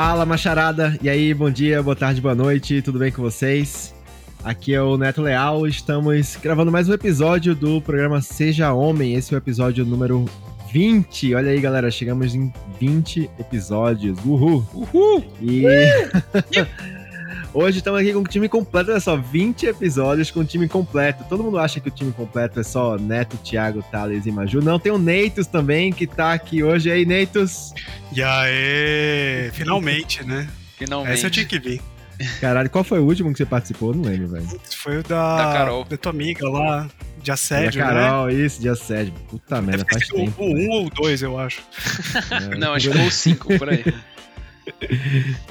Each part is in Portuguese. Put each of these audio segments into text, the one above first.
Fala, macharada! E aí, bom dia, boa tarde, boa noite, tudo bem com vocês? Aqui é o Neto Leal, estamos gravando mais um episódio do programa Seja Homem. Esse é o episódio número 20. Olha aí, galera, chegamos em 20 episódios. Uhul! Uhul! E hoje estamos aqui com o time completo, olha só, 20 episódios com o time completo. Todo mundo acha que o time completo é só Neto, Thiago, Thales e Maju. Não, tem o Neitos também que tá aqui hoje. E aí, Neitos? E aí, finalmente, né? Finalmente. Essa eu tinha que vir. Caralho, qual foi o último que você participou? Não lembro, velho. Foi o da, Da Carol. da tua amiga lá, de assédio, Da né? Carol, isso, de assédio. Puta merda, faz tempo. o um ou o dois, eu acho. É, Não, acho que foi o 5 por aí.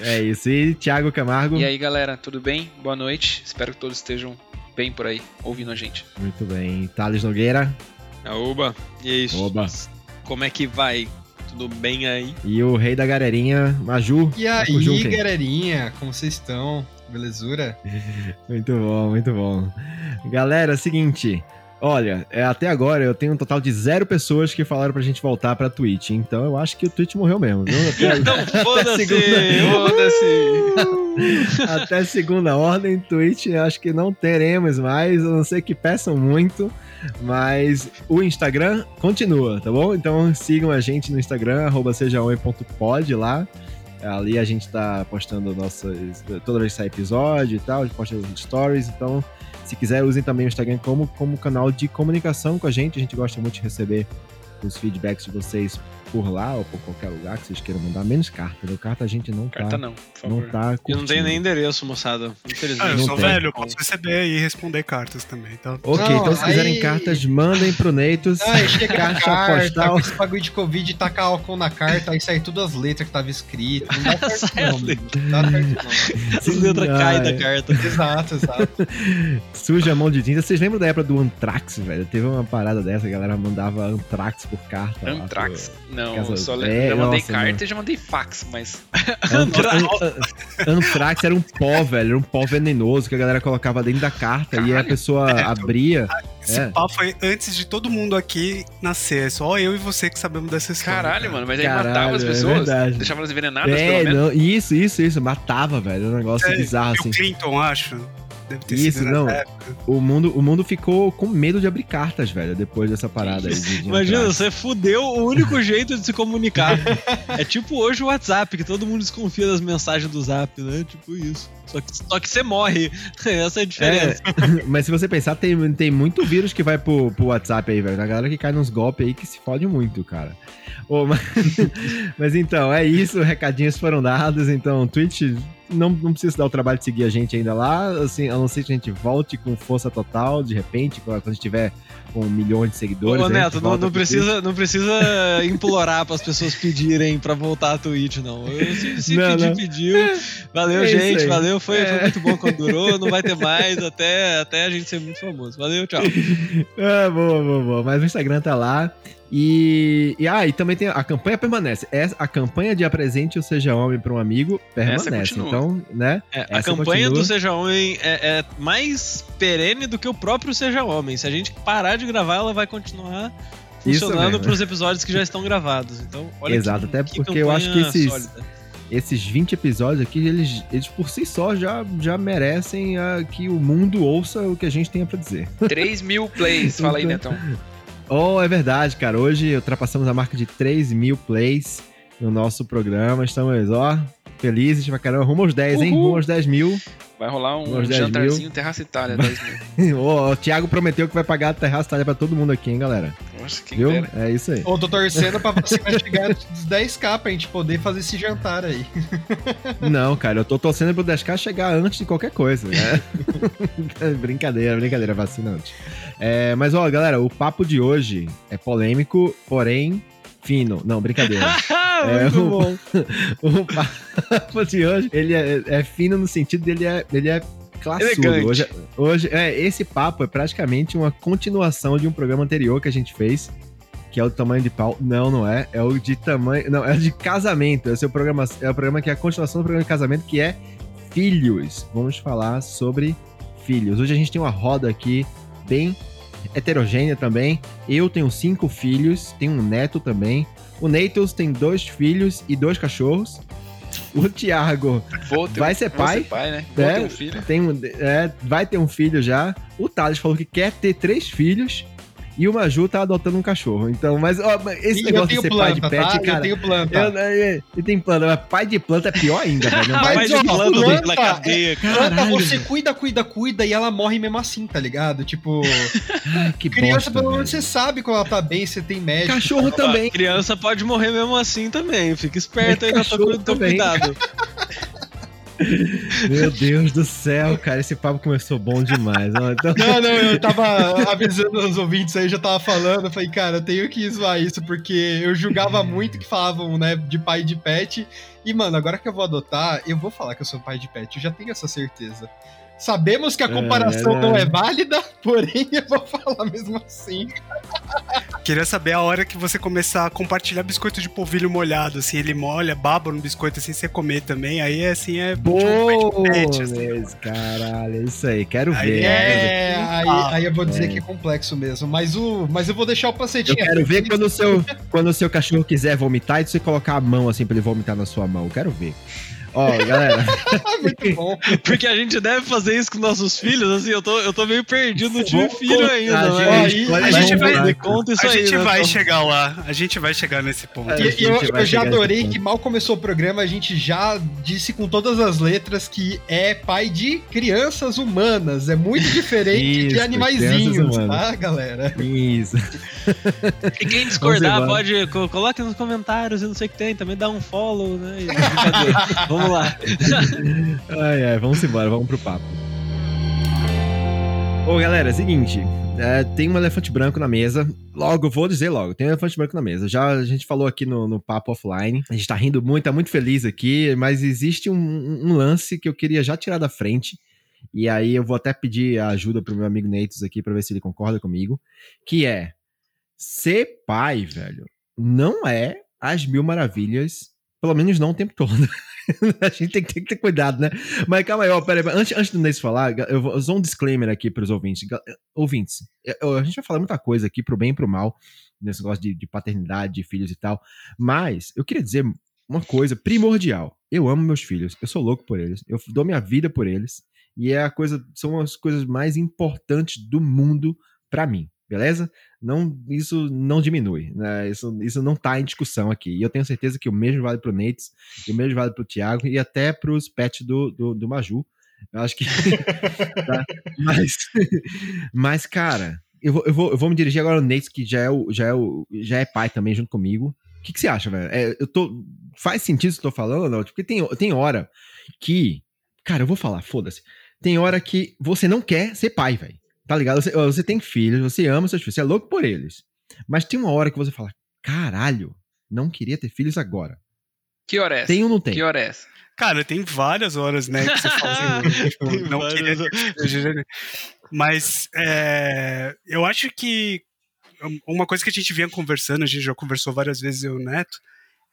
É isso. E Thiago Camargo? E aí, galera, tudo bem? Boa noite. Espero que todos estejam bem por aí, ouvindo a gente. Muito bem. Thales Nogueira. Aoba, e é isso. Oba. Como é que vai? Tudo bem aí? E o rei da galerinha, Maju. E Tá com aí, galerinha, como vocês estão? Belezura? Muito bom, muito bom. Galera, é o seguinte. Olha, é, até agora eu tenho um total de zero pessoas que falaram pra gente voltar pra Twitch. Então eu acho que o Twitch morreu mesmo, viu? Até, Então foda-se! Foda-se! até segunda ordem, Twitch, eu acho que não teremos mais, a não ser que peçam muito. Mas o Instagram continua, tá bom? Então sigam a gente no Instagram, arroba sejaoi.pod lá. Ali a gente tá postando nossas. Toda vez que sai episódio e tal, a gente posta os stories. Então, se quiser, usem também o Instagram como, como canal de comunicação com a gente. A gente gosta muito de receber os feedbacks de vocês por lá ou por qualquer lugar que vocês queiram mandar. Menos carta, né? Carta a gente não tá. Carta não, por não favor. tá Eu não tenho nem endereço, moçada. Infelizmente. Ah, eu Não sou tem. velho, eu posso receber e responder cartas também, tá? Ok, Não, então se quiserem cartas, mandem pro Neitos. Aí chega a Caixa carta, postal. com esse bagulho de Covid, taca álcool na carta, aí sai todas as letras que tava escrito. Não dá certo não. Não dá certo As letras Ai. caem da carta. não. Exato, exato. Suja a mão de tinta. Vocês lembram da época do Anthrax, velho? Teve uma parada dessa, a galera mandava Anthrax por carta. lá Antrax. Não, eu só É, já mandei nossa, carta mano. e já mandei fax, mas. pro- Anthrax. Anthrax era um pó, velho. Era um pó venenoso que a galera colocava dentro da carta e aí a Caralho. pessoa É, abria. Esse É. foi antes de todo mundo aqui nascer. É só eu e você que sabemos dessa história. Caralho, cara. mano, mas aí Caralho, matava as é pessoas? verdade. deixava elas envenenadas, É, pelo menos? não, isso, isso, isso. Matava, velho. Um negócio É, bizarro, assim. Clinton, acho. Deve ter Isso, sido não. época. O mundo, o mundo ficou com medo de abrir cartas, velho, depois dessa parada aí. de- de Imagina, Anthrax. você fudeu o único jeito de se comunicar. É tipo hoje o WhatsApp, que todo mundo desconfia das mensagens do Zap, né? Tipo isso. Só que, só que você morre. Essa é a diferença. É, mas se você pensar, tem, tem muito vírus que vai pro, pro WhatsApp aí, velho. A galera que cai nos golpes aí que se fode muito, cara. Ô, mas, mas então, é isso. Recadinhos foram dados. Então, Twitch, não, não precisa dar o trabalho de seguir a gente ainda lá. Assim, a não ser que a gente volte com força total, de repente, quando a gente tiver com milhões de seguidores. Ô, Neto, não, não precisa, não precisa implorar para as pessoas pedirem pra voltar a Twitch, não. Eu, se se Não, pedir, não. pediu. Valeu, É gente. Valeu. Foi, foi É. muito bom quando durou. Não vai ter mais até, até a gente ser muito famoso. Valeu, tchau. Ah, boa, boa, boa. Mas o Instagram tá lá. E, e, ah, e também tem a campanha permanece. Essa, a campanha de apresente o Seja Homem para um amigo permanece. Então, né? É, a campanha continua. do Seja Homem é, é mais perene do que o próprio Seja Homem. Se a gente parar de gravar, ela vai continuar funcionando para os episódios que já estão gravados. Então, olha Exato, que, até que porque eu acho que esses- sólida. Esses 20 episódios aqui, eles, eles por si só já, já merecem ah, que o mundo ouça o que a gente tenha pra dizer. 3 mil plays, fala aí, Então- Netão. Oh, é verdade, cara. Hoje ultrapassamos a marca de 3 mil plays no nosso programa. Estamos, ó, felizes pra caramba. Rumo aos 10, hein? Uhul. Rumo aos 10 mil. Vai rolar um 10 mil. jantarzinho Terraça Itália, 10 mil. Ô, o Thiago prometeu que vai pagar a terraça talha pra todo mundo aqui, hein, galera? Nossa, quem Viu? dera. É isso aí. Ô, tô torcendo pra vacina chegar dos 10k pra gente poder fazer esse jantar aí. Não, cara, eu tô torcendo pro 10k chegar antes de qualquer coisa, né? brincadeira, brincadeira, vacinante. É, mas, ó, galera, o papo de hoje é polêmico, porém fino. Não, brincadeira. É, muito o- bom. o papo de hoje, ele é, é fino no sentido dele é, ele é classudo. Elegante. Hoje, hoje, é, esse papo é praticamente uma continuação de um programa anterior que a gente fez, que é o tamanho de pau. Não, não é. É o de tamanho. Não, é o de casamento. Esse é o programa, é o programa que é a continuação do programa de casamento, que é filhos. Vamos falar sobre filhos. Hoje a gente tem uma roda aqui bem heterogênea também. Eu tenho cinco filhos, tenho um neto também. O Neitos tem dois filhos e dois cachorros. o Thiago ter Vai ser pai? pai, né? É. ter um filho. tem um, é, vai ter um filho já. O Thales falou que quer ter três filhos. E o Maju tá adotando um cachorro. Então, mas ó, esse E negócio eu de tenho ser pai de planta, pet, tá? cara. Eu tenho planta. eu- é, e tem planta, mas pai de planta é pior ainda, velho. Mas, Mas ó, de planta da é- cadeia, cara. Planta, você cuida, cuida, cuida e ela morre mesmo assim, tá ligado? Tipo, Ai, que criança, pelo menos você sabe quando ela tá bem, você tem médico. Cachorro também. Criança pode morrer mesmo assim também. Fica esperto aí teu também. cuidado. Meu Deus do céu, cara, esse papo começou bom demais. ó. Então, Não, não, eu tava avisando os ouvintes aí, já tava falando, eu falei, cara, eu tenho que zoar isso, porque eu julgava muito que falavam, né, de pai de pet, e, mano, agora que eu vou adotar, eu vou falar que eu sou pai de pet, eu já tenho essa certeza. Sabemos que a comparação É, não né? é válida, porém eu vou falar mesmo assim. Queria saber a hora que você começar a compartilhar biscoito de polvilho molhado, assim, ele molha, baba no biscoito assim, você comer também, aí assim é tipo pet pet, assim. Caralho, é isso aí, quero Aí ver. É, aí, Ah, aí eu vou dizer é. que é complexo mesmo, mas, o, mas eu vou deixar o Eu pacetinho. quero ver quando o, seu, quando o seu cachorro quiser vomitar e você colocar a mão assim pra ele vomitar na sua mão. Eu quero ver. Ó, galera, Muito bom. Porque a gente deve fazer isso com nossos filhos, assim, eu tô, eu tô meio perdido, não tive filho ainda. a né? gente, Aí, a vamos gente vai- conta isso a aí, gente né? vai Então, chegar lá, a gente vai chegar nesse ponto. É. E- e eu, vai eu já adorei que mal começou o programa, a gente já disse com todas as letras que é pai de crianças humanas. É muito diferente Isso, de animaizinhos, tá, galera? Isso. E quem discordar pode co- coloque nos comentários e não sei o que tem, também dá um follow, né? E- brincadeira. Vamos lá. Ai, ai, vamos embora, vamos pro papo. Ô, galera, é seguinte. é, tem um elefante branco na mesa. Logo, vou dizer logo, tem um elefante branco na mesa. Já a gente falou aqui no, no papo offline. A gente tá rindo muito, tá muito feliz aqui, mas existe um, um lance que eu queria já tirar da frente. E aí eu vou até pedir a ajuda pro meu amigo Neitos aqui pra ver se ele concorda comigo. Que é ser pai, velho, não é as mil maravilhas, pelo menos não o tempo todo. a gente tem tem que ter cuidado, né? Mas calma aí, ó, peraí, antes, antes do Neitos falar, eu vou só um disclaimer aqui pros ouvintes. Ga- Ouvintes, a gente vai falar muita coisa aqui pro bem e pro mal, nesse negócio de, de paternidade, de filhos e tal, mas eu queria dizer uma coisa primordial. Eu amo meus filhos, eu sou louco por eles, eu dou minha vida por eles, e é a coisa, são as coisas mais importantes do mundo pra mim, beleza? Não, isso não diminui, né? Isso, isso não tá em discussão aqui. E eu tenho certeza que o mesmo vale pro Nates, e o mesmo vale pro Thiago e até pros pets do, do, do Maju. Eu acho que. tá? Mas, mas, cara, eu vou, eu, vou, eu vou me dirigir agora ao Nates, que já é, o, já, é o, já é pai também junto comigo. O que, que você acha, velho? É, eu tô, faz sentido isso que eu tô falando não? Porque tem, tem hora que. Cara, eu vou falar, foda-se. Tem hora que você não quer ser pai, velho. Tá ligado? Você, você tem filhos, você ama seus filhos, você é louco por eles. Mas tem uma hora que você fala: caralho, não queria ter filhos agora. Que hora é essa? Tem ou não tem? Que hora é essa? Cara, tem várias horas, né, que você fala assim, não queria várias- Mas é, eu acho que uma coisa que a gente vinha conversando, a gente já conversou várias vezes eu e o Neto,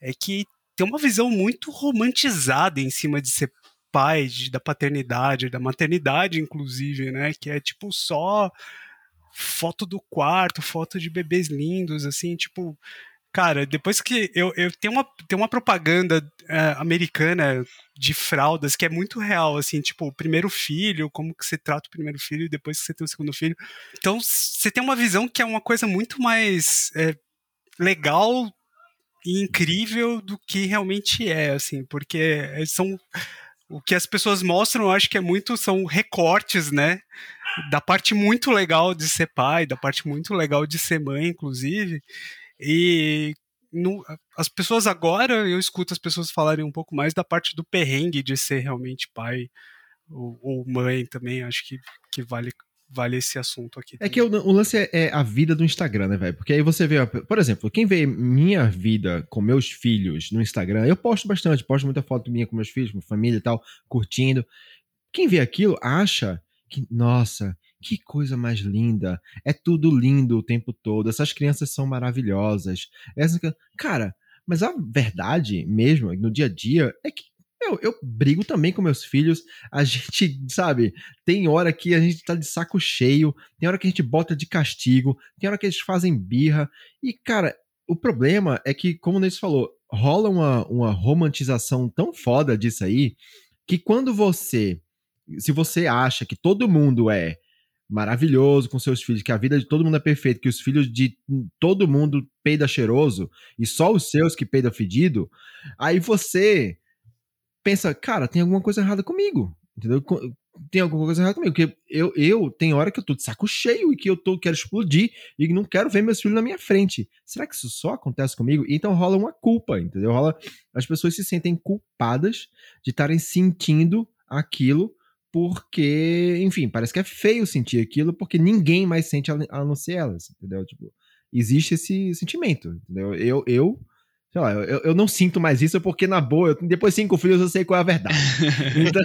é que tem uma visão muito romantizada em cima de ser pai, de- da paternidade, da maternidade, inclusive, né? Que é tipo só foto do quarto, foto de bebês lindos, assim, tipo. Cara, depois que eu, eu tenho uma, tem uma propaganda é, americana de fraldas que é muito real, assim, tipo, o primeiro filho, como que você trata o primeiro filho e depois que você tem o segundo filho. Então, você tem uma visão que é uma coisa muito mais é, legal e incrível do que realmente é, assim, porque são o que as pessoas mostram, eu acho que é muito são recortes, né? Da parte muito legal de ser pai, da parte muito legal de ser mãe, inclusive. E no- as pessoas agora, eu escuto as pessoas falarem um pouco mais da parte do perrengue de ser realmente pai ou, ou mãe também. Acho que, que vale, vale esse assunto aqui. É que o, o lance é, é a vida do Instagram, né, velho? Porque aí você vê, por exemplo, quem vê minha vida com meus filhos no Instagram, eu posto bastante, posto muita foto minha com meus filhos, com família e tal, curtindo. Quem vê aquilo acha que, nossa, que coisa mais linda. É tudo lindo o tempo todo. Essas crianças são maravilhosas. Essa, cara, mas a verdade mesmo, no dia a dia, é que eu, eu brigo também com meus filhos. A gente, sabe, tem hora que a gente tá de saco cheio, tem hora que a gente bota de castigo, tem hora que eles fazem birra. E, cara, o problema é que, como o Nesse falou, rola uma, uma romantização tão foda disso aí que quando você. Se você acha que todo mundo é maravilhoso com seus filhos, que a vida de todo mundo é perfeita, que os filhos de todo mundo peida cheiroso e só os seus que peida fedido, aí você pensa, cara, tem alguma coisa errada comigo. Entendeu? Tem alguma coisa errada comigo. Porque eu, eu tem hora que eu tô de saco cheio e que eu tô, quero explodir e não quero ver meus filhos na minha frente. Será que isso só acontece comigo? Então rola uma culpa, entendeu? Rola. As pessoas se sentem culpadas de estarem sentindo aquilo porque, enfim, parece que é feio sentir aquilo porque ninguém mais sente a não ser elas, entendeu? Tipo, existe esse sentimento, entendeu? Eu, eu sei lá, eu, eu não sinto mais isso porque, na boa, eu, depois de cinco filhos eu sei qual é a verdade. Então,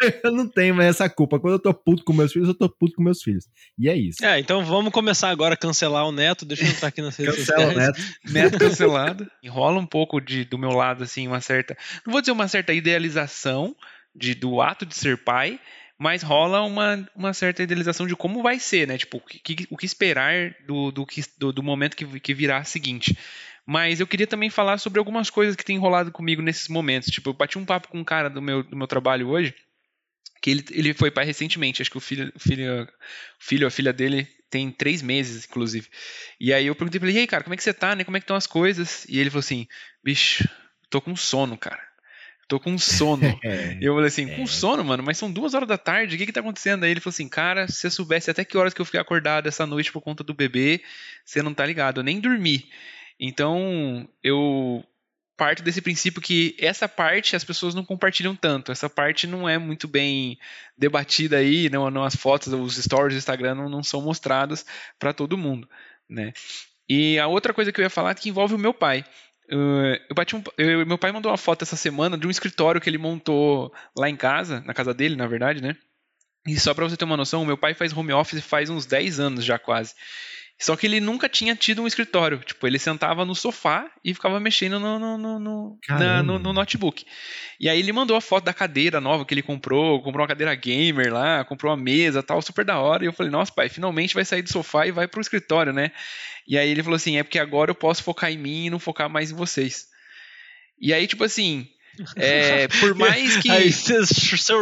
eu não tenho mais essa culpa. Quando eu tô puto com meus filhos, eu tô puto com meus filhos. E é isso. É, então vamos começar agora a cancelar o Neto. Deixa eu entrar aqui na redes Cancela o Neto. Neto cancelado. Enrola um pouco de, do meu lado, assim, uma certa. Não vou dizer uma certa idealização, de, do ato de ser pai, mas rola uma, uma certa idealização de como vai ser, né? Tipo, o que, o que esperar do, do, do, do momento que, que virá seguinte. Mas eu queria também falar sobre algumas coisas que tem rolado comigo nesses momentos. Tipo, eu bati um papo com um cara do meu, do meu trabalho hoje, que ele, ele foi pai recentemente. Acho que o filho, filho, filho, a filha dele tem três meses, inclusive. E aí eu perguntei pra ele, e aí, cara, como é que você tá, né? Como é que estão as coisas? E ele falou assim, bicho, tô com sono, cara tô com sono. É, e eu falei assim, com sono, mano, mas são duas horas da tarde, o que que tá acontecendo? Aí ele falou assim, cara, se você soubesse até que horas que eu fiquei acordado essa noite por conta do bebê, você não tá ligado, eu nem dormi. Então, eu parto desse princípio que essa parte as pessoas não compartilham tanto, essa parte não é muito bem debatida aí, não, não as fotos, os stories do Instagram não, não são mostradas para todo mundo, né? E a outra coisa que eu ia falar é que envolve o meu pai. Uh, eu bati um, eu, meu pai mandou uma foto essa semana de um escritório que ele montou lá em casa, na casa dele, na verdade, né? E só para você ter uma noção, meu pai faz home office faz uns 10 anos já quase. Só que ele nunca tinha tido um escritório. Tipo, ele sentava no sofá e ficava mexendo no, no, no, no, na, no, no notebook. E aí ele mandou a foto da cadeira nova que ele comprou, comprou uma cadeira gamer lá, comprou uma mesa tal, super da hora. E eu falei, nossa, pai, finalmente vai sair do sofá e vai pro escritório, né? E aí ele falou assim: é porque agora eu posso focar em mim e não focar mais em vocês. E aí, tipo assim, é, por mais que. Aí você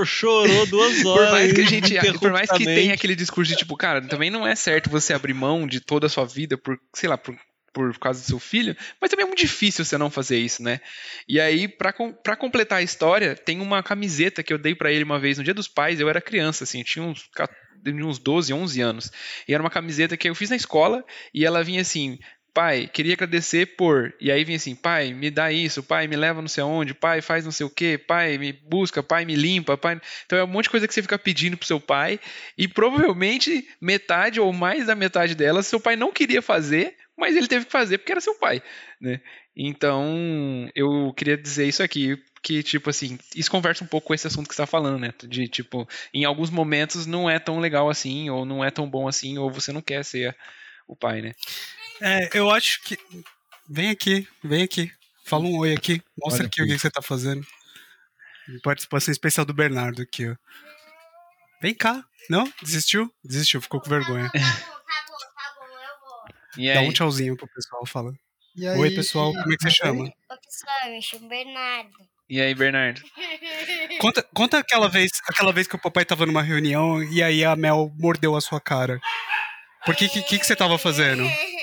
chorou duas horas. por mais que a gente. Por mais que tenha aquele discurso de tipo, cara, também não é certo você abrir mão de toda a sua vida por, sei lá, por, por causa do seu filho, mas também é muito difícil você não fazer isso, né? E aí, pra, pra completar a história, tem uma camiseta que eu dei para ele uma vez no Dia dos Pais, eu era criança, assim, tinha uns, uns 12, 11 anos. E era uma camiseta que eu fiz na escola e ela vinha assim: pai, queria agradecer por. E aí vinha assim, pai, me dá isso, pai, me leva não sei aonde, pai, faz não sei o quê, pai, me busca, pai, me limpa, pai. Então é um monte de coisa que você fica pedindo pro seu pai. E provavelmente metade ou mais da metade delas seu pai não queria fazer, mas ele teve que fazer porque era seu pai, né? Então, eu queria dizer isso aqui, que, tipo assim, isso conversa um pouco com esse assunto que você está falando, né? De, tipo, em alguns momentos não é tão legal assim, ou não é tão bom assim, ou você não quer ser o pai, né? É, eu acho que. Vem aqui, vem aqui. Fala um oi aqui. Mostra aqui, aqui o que você tá fazendo. Participação especial do Bernardo aqui, ó. Vem cá. Não? Desistiu? Desistiu, ficou com vergonha. Tá bom, tá bom, tá bom, eu vou. E Dá um tchauzinho pro pessoal, fala. E aí, Oi, pessoal, como é que você chama? Ô, pessoal, eu me chamo Bernardo. E aí, Bernardo? Conta, conta aquela vez, aquela vez que o papai tava numa reunião e aí a Mel mordeu a sua cara. Por que que, que, que você tava fazendo?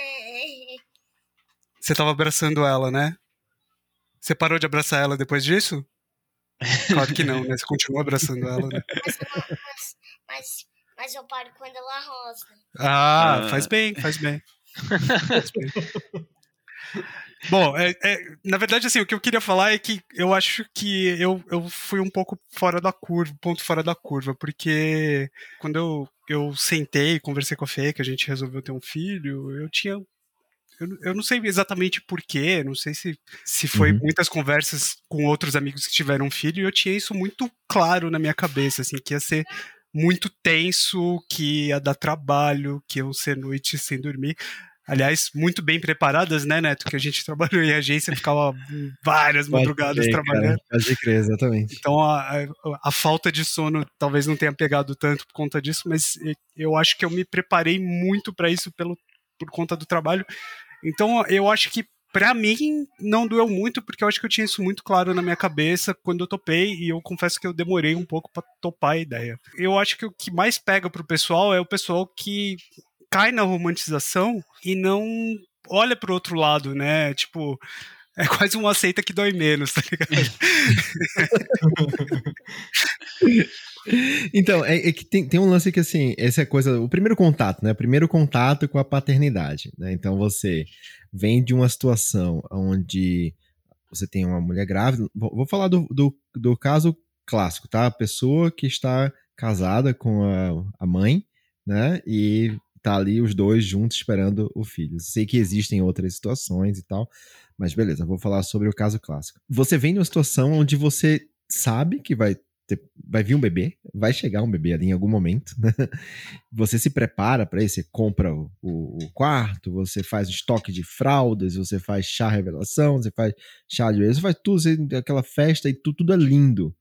Você tava abraçando ela, né? Você parou de abraçar ela depois disso? Claro que não, né? Você continua abraçando ela, né? Mas, mas, mas, mas eu paro quando ela rosa. Ah, Ah. faz bem, faz bem. Faz bem. Bom, é- é, na verdade, assim, o que eu queria falar é que eu acho que eu, eu fui um pouco fora da curva, ponto fora da curva, porque quando eu, eu sentei, conversei com a Fê, que a gente resolveu ter um filho, eu tinha. Eu, eu não sei exatamente porquê, não sei se, se foi Uhum. muitas conversas com outros amigos que tiveram um filho, e eu tinha isso muito claro na minha cabeça, assim, que ia ser muito tenso, que ia dar trabalho, que iam ser noites sem dormir. Aliás, muito bem preparadas, né, Neto? Que a gente trabalhou em agência, ficava várias madrugadas crer, trabalhando. cara, Pode crer, exatamente. Então a, a, a falta de sono talvez não tenha pegado tanto por conta disso, mas eu acho que eu me preparei muito para isso pelo, por conta do trabalho. Então eu acho que Pra mim, não doeu muito, porque eu acho que eu tinha isso muito claro na minha cabeça quando eu topei, e eu confesso que eu demorei um pouco para topar a ideia. Eu acho que o que mais pega pro pessoal é o pessoal que cai na romantização e não olha pro outro lado, né? Tipo, é quase uma seita que dói menos, tá ligado? Então, é, é que tem, tem, um lance que, assim, essa é coisa, o primeiro contato, né? O primeiro contato com a paternidade, né? Então, você vem de uma situação onde você tem uma mulher grávida. Vou, falar do, do, do, caso clássico, tá? A pessoa que está casada com a, a mãe, né? E tá ali os dois juntos esperando o filho. Sei que existem outras situações e tal, mas beleza, vou falar sobre o caso clássico. Você vem numa situação onde você sabe que vai vai vir um bebê, vai chegar um bebê ali em algum momento, né? Você se prepara para isso, você compra o, o, quarto, você faz estoque de fraldas, você faz chá revelação, você faz chá de você faz tudo, você, aquela festa e tudo, tudo é lindo.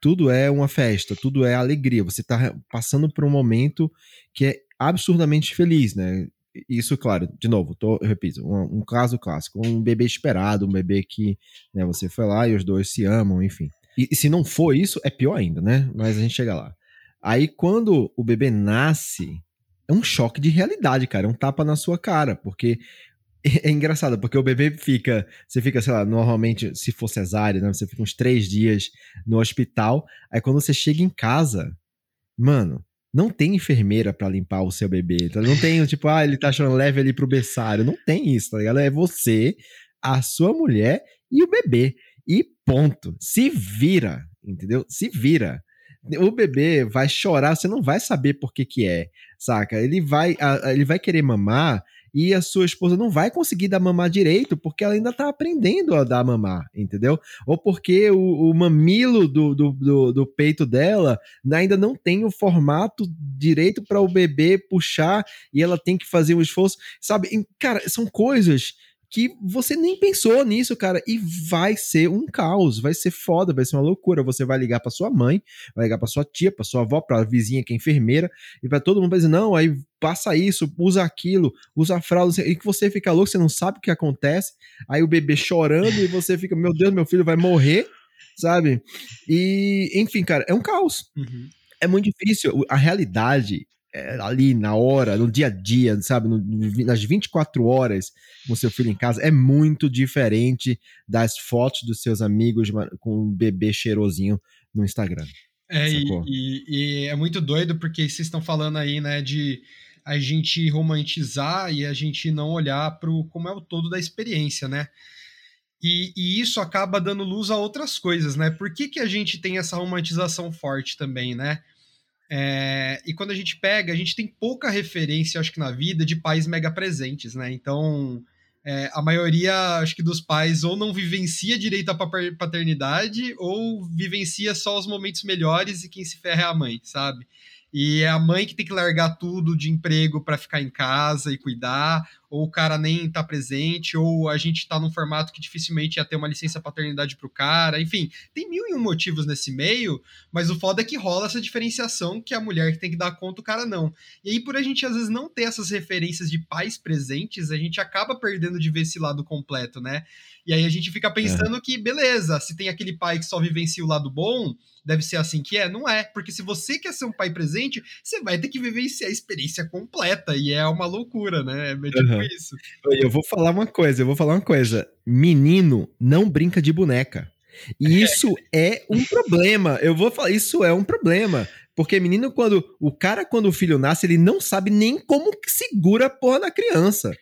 Tudo é uma festa, tudo é alegria. Você está passando por um momento que é absurdamente feliz, né? Isso, claro, de novo, tô, repito, um, um caso clássico, um bebê esperado, um bebê que né, você foi lá e os dois se amam, enfim. E, e se não for isso, é pior ainda, né? Mas a gente chega lá. Aí quando o bebê nasce, é um choque de realidade, cara. É um tapa na sua cara, porque é engraçado, porque o bebê fica, você fica, sei lá, normalmente, se for cesárea, né, você fica uns três dias no hospital, aí quando você chega em casa, mano, não tem enfermeira para limpar o seu bebê, tá? não tem, tipo, ah, ele tá achando leve ali pro berçário, não tem isso, tá ligado? É você, a sua mulher e o bebê. E ponto. Se vira, entendeu? Se vira. O bebê vai chorar, você não vai saber por que que é, saca? Ele vai, ele vai querer mamar e a sua esposa não vai conseguir dar mamar direito porque ela ainda tá aprendendo a dar mamar, entendeu? Ou porque o, o mamilo do, do, do, do, peito dela ainda não tem o formato direito para o bebê puxar e ela tem que fazer um esforço, sabe? Cara, são coisas que você nem pensou nisso, cara, e vai ser um caos, vai ser foda, vai ser uma loucura. Você vai ligar para sua mãe, vai ligar para sua tia, para sua avó, para a vizinha que é enfermeira, e para todo mundo vai dizer: "Não, aí passa isso, usa aquilo, usa a fralda", e que você fica louco, você não sabe o que acontece. Aí o bebê chorando e você fica: "Meu Deus, meu filho vai morrer", sabe? E, enfim, cara, é um caos. Uhum. É muito difícil. A realidade ali na hora, no dia a dia, sabe? No, nas 24 horas com seu filho em casa, é muito diferente das fotos dos seus amigos com um bebê cheirosinho no Instagram. É, e, e, e, é muito doido porque vocês estão falando aí, né, de a gente romantizar e a gente não olhar para como é o todo da experiência, né? E, e, isso acaba dando luz a outras coisas, né? Por que, que a gente tem essa romantização forte também, né? É, e quando a gente pega, a gente tem pouca referência, acho que na vida, de pais mega presentes, né? Então, é, a maioria, acho que dos pais, ou não vivencia direito a paternidade, ou vivencia só os momentos melhores e quem se ferra é a mãe, sabe? E é a mãe que tem que largar tudo de emprego para ficar em casa e cuidar, ou o cara nem tá presente, ou a gente tá num formato que dificilmente ia ter uma licença paternidade pro cara. Enfim, tem mil e um motivos nesse meio, mas o foda é que rola essa diferenciação que a mulher que tem que dar conta, o cara não. E aí, por a gente às vezes não ter essas referências de pais presentes, a gente acaba perdendo de ver esse lado completo, né? E aí a gente fica pensando é. que, beleza, se tem aquele pai que só vivencia o lado bom, deve ser assim que é. Não é, porque se você quer ser um pai presente, você vai ter que vivenciar a experiência completa, e é uma loucura, né? É tipo uhum. isso. Eu vou falar uma coisa, eu vou falar uma coisa. Menino não brinca de boneca. E isso é um problema. Eu vou falar, isso é um problema. Porque menino, quando. O cara, quando o filho nasce, ele não sabe nem como que segura a porra da criança.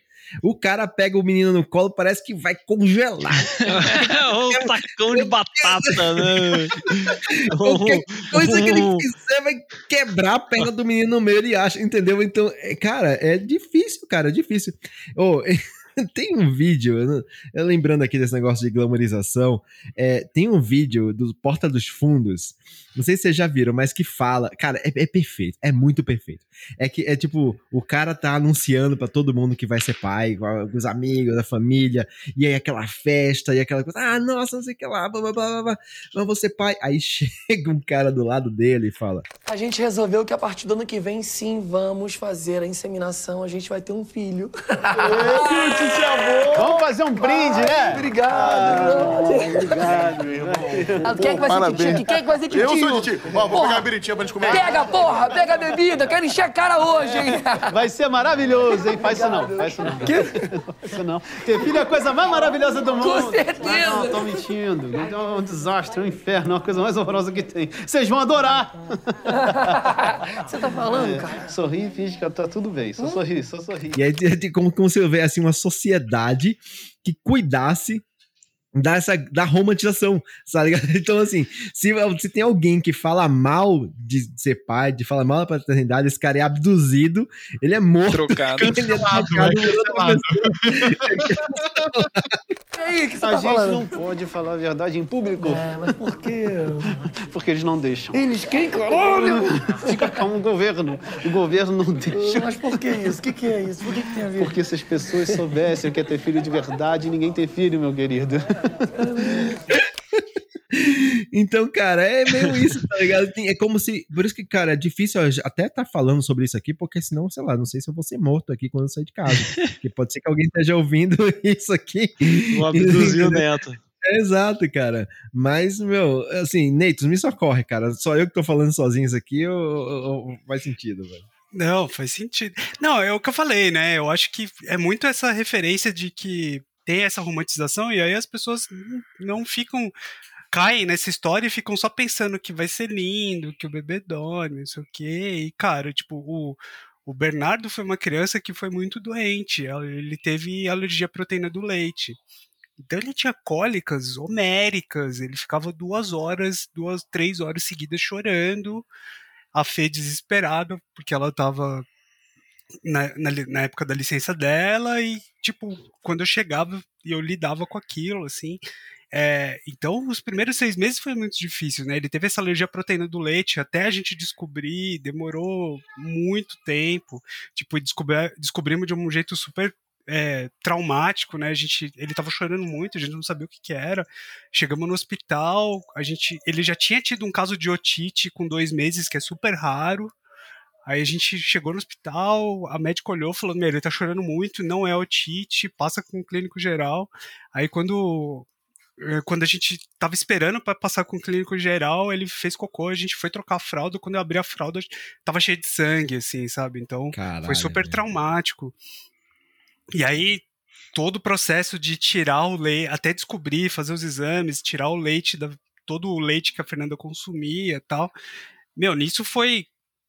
O cara pega o menino no colo, parece que vai congelar. um tacão de batata, né? Qualquer coisa que ele fizer vai quebrar a perna do menino no meio, ele acha, entendeu? Então, é, cara, é difícil, cara, é difícil. Oh, tem um vídeo, eu, eu lembrando aqui desse negócio de glamorização, é, tem um vídeo do Porta dos Fundos Não sei se vocês já viram, mas que fala. Cara, é, é perfeito. É muito perfeito. É que é tipo, o cara tá anunciando pra todo mundo que vai ser pai, com a- com os amigos, da família, e aí aquela festa, e aquela coisa, ah, nossa, não sei o que lá, blá blá blá blá, blá, não vou ser pai. Aí chega um cara do lado dele e fala: A gente resolveu que a partir do ano que vem, sim, vamos fazer a inseminação. A gente vai ter um filho. Vamos fazer um brinde, né? Obrigado. Obrigado, meu irmão. Ah, Quem é que vai ser titio? Quem é que vai ser titio? Eu sou o titio. Ó, vou pegar a biritinha pra gente comer. Pega, porra, pega a bebida. Quero encher a cara hoje, hein? Vai ser maravilhoso, hein? Faz isso não, faz isso não. Faz isso não. Ter filho é a coisa mais maravilhosa do mundo. Com certeza. Não, não, tô mentindo. É um desastre, é um inferno, é uma coisa mais horrorosa que tem. Vocês vão adorar. Você tá falando, cara? Sorri e finge que tá tudo bem. Só sorri, só sorri. E aí, como, como se houvesse assim, uma sociedade que cuidasse dessa, da romantização, sabe? Então, assim, se, se tem alguém que fala mal de ser pai, de falar mal da paternidade, esse cara é abduzido, ele é morto. Trocado. ele é Cancelado, trocado é por outra cancelado. E aí, que você A tá gente falando? não pode falar a verdade em público, É, mas por quê? porque eles não deixam. Eles quem, caralho? Fica calmo o governo. O governo não deixa. Mas por que isso? O que, que é isso? Por que, que tem a ver? Porque se as pessoas soubessem o que é ter filho de verdade, ninguém tem filho, meu querido. Então, cara, é meio isso, tá ligado? É como se. Por isso que, cara, é difícil eu até estar falando sobre isso aqui, porque senão, sei lá, não sei se eu vou ser morto aqui quando eu sair de casa. Porque pode ser que alguém esteja ouvindo isso aqui. Não abduziu o neto. Exato, cara. Mas, meu, assim, Neitos, me socorre, cara. Só eu que tô falando sozinho isso aqui, ou, ou- ou faz sentido, velho. Não, faz sentido. Não, é o que eu falei, né? Eu acho que é muito essa referência de que tem essa romantização e aí as pessoas não- ficam caem nessa história e ficam só pensando que vai ser lindo, que o bebê dorme, não sei o quê. E, cara, tipo, o, o Bernardo foi uma criança que foi muito doente. Ele teve alergia à proteína do leite. Então ele tinha cólicas homéricas, ele ficava duas horas, duas, três horas seguidas chorando. A Fê desesperada, porque ela tava na, na, na época da licença dela, e, tipo, quando eu chegava e eu lidava com aquilo, assim. é, então, os primeiros seis meses foi muito difícil, né? Ele teve essa alergia à proteína do leite, até a gente descobrir, demorou muito tempo. Tipo, descobri, descobrimos de um jeito super é, traumático, né? A gente, ele tava chorando muito, a gente não sabia o que, que era. Chegamos no hospital, a gente, ele já tinha tido um caso de otite com dois meses, que é super raro. Aí a gente chegou no hospital, a médica olhou falando, meu, ele tá chorando muito, não é otite, passa com o clínico geral. Aí quando eh, quando a gente tava esperando para passar com o clínico geral, ele fez cocô, a gente foi trocar a fralda, quando eu abri a fralda, tava cheio de sangue, assim, sabe? Então, Caralho. foi super traumático. E aí, todo o processo de tirar o leite, até descobrir, fazer os exames, tirar o leite, da, todo o leite que a Fernanda consumia e tal. Meu, nisso foi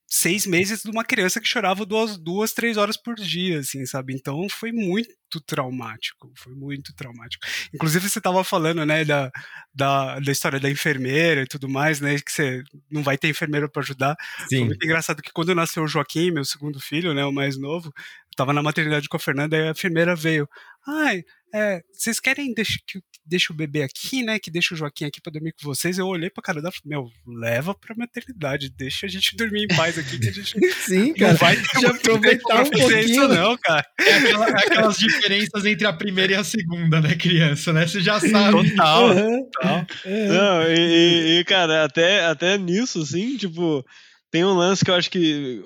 seis meses de uma criança que chorava duas, duas, três horas por dia, assim, sabe? Então foi muito traumático, foi muito traumático. Inclusive você tava falando, né, da, da, da história da enfermeira e tudo mais, né, que você não vai ter enfermeira para ajudar. Foi Sim. muito engraçado que quando nasceu o Joaquim, meu segundo filho, né, o mais novo, eu tava na maternidade com a Fernanda e a enfermeira veio. Ai, é, vocês querem deixar que eu deixe o bebê aqui, né? Que deixa o Joaquim aqui pra dormir com vocês? Eu olhei pra cara dela e falei, meu, leva pra maternidade, deixa a gente dormir em paz aqui, que a gente Sim, não cara. vai ter Deixa tempo aproveitar um pra fazer pouquinho. isso não, cara. É aquela- é aquelas diferenças entre a primeira e a segunda, né, criança, né? Você já sabe. Total, Aham. total. Não, e, e- e, cara, até, até nisso, assim, tipo, tem um lance que eu acho que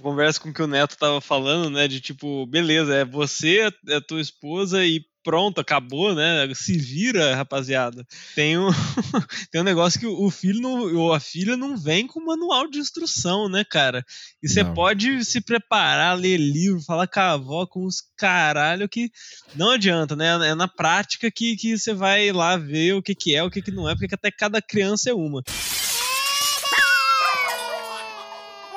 conversa com o que o Neto tava falando, né? De tipo, beleza, é você, é tua esposa e pronto, acabou, né? Se vira, rapaziada. Tem um, tem um negócio que o filho não, ou a filha não vem com manual de instrução, né, cara? E você pode se preparar, ler livro, falar com a avó, com os caralho, que não adianta, né? É na prática que, que você vai lá ver o que, que é, o que, que não é, porque até cada criança é uma.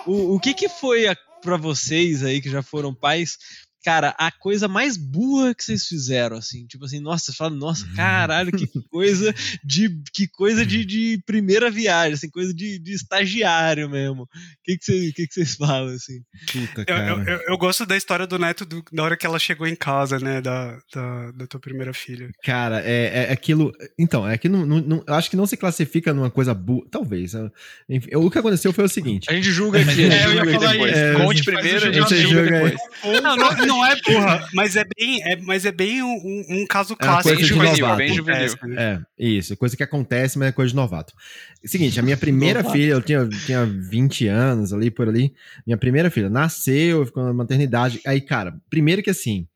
O, o que, que foi a, pra vocês aí que já foram pais? Cara, a coisa mais burra que vocês fizeram, assim, tipo assim, nossa, você fala, nossa, caralho, que coisa de que coisa de, de primeira viagem, assim, coisa de, de estagiário mesmo. O que que, cê, que que vocês falam, assim? Puta, Eu, cara. eu, eu- eu gosto da história do Neto do- da hora que ela chegou em casa, né? Da, da, da tua primeira filha. Cara, é, é aquilo. Então, é que não, não- não- eu acho que não se classifica numa coisa boa. Talvez. é, Enfim, o que aconteceu foi o seguinte. A gente julga aqui, a gente É, eu ia falar depois. isso. É, Conte primeiro, a gente julga julga aí. depois. Não, não, não é burra, mas é bem, é, mas é bem um, um- caso É clássico. coisa de coisas novato. que bem juvenil. acontecem, né? É, isso, coisa que acontece, mas é coisa de novato. Seguinte, a minha primeira filha, eu tinha, tinha 20 anos ali, por ali. Minha primeira filha nasceu, ficou na maternidade. Aí, cara, primeiro que assim,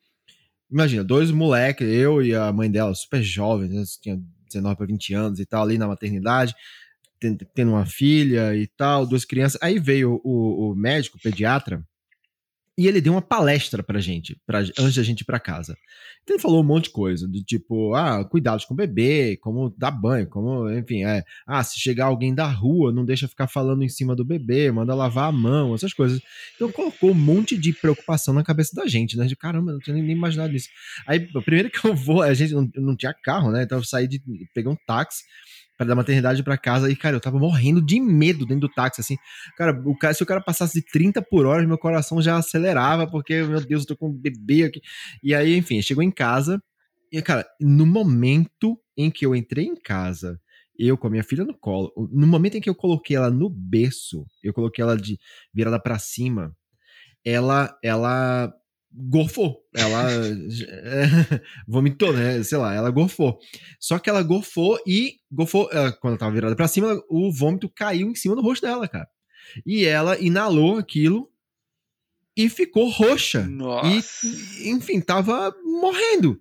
imagina, dois moleques, eu e a mãe dela, super jovens, né, tinha 19 para 20 anos e tal, ali na maternidade, ten- tendo uma filha e tal, duas crianças. Aí veio o, o médico, o pediatra, e ele deu uma palestra pra gente, pra, antes da gente ir pra casa. Então ele falou um monte de coisa, do tipo, ah, cuidados com o bebê, como dar banho, como, enfim, é, ah, se chegar alguém da rua, não deixa ficar falando em cima do bebê, manda lavar a mão, essas coisas. Então colocou um monte de preocupação na cabeça da gente, né? De caramba, não tinha nem imaginado isso. Aí, primeiro que eu vou, a gente não, não tinha carro, né? Então eu saí de, peguei um táxi para da maternidade pra casa e, cara, eu tava morrendo de medo dentro do táxi, assim. Cara, o cara, se o cara passasse de 30 por hora, meu coração já acelerava, porque, meu Deus, eu tô com um bebê aqui. E aí, enfim, chegou em casa. E, cara, no momento em que eu entrei em casa, eu com a minha filha no colo, no momento em que eu coloquei ela no berço, eu coloquei ela de virada pra cima, ela, ela gorfou. Ela vomitou, né? Sei lá, ela gorfou. Só que ela gorfou e gorfou, ela, quando ela tava virada pra cima, o vômito caiu em cima do rosto dela, cara. E ela inalou aquilo e ficou roxa. Nossa. E, enfim, tava morrendo.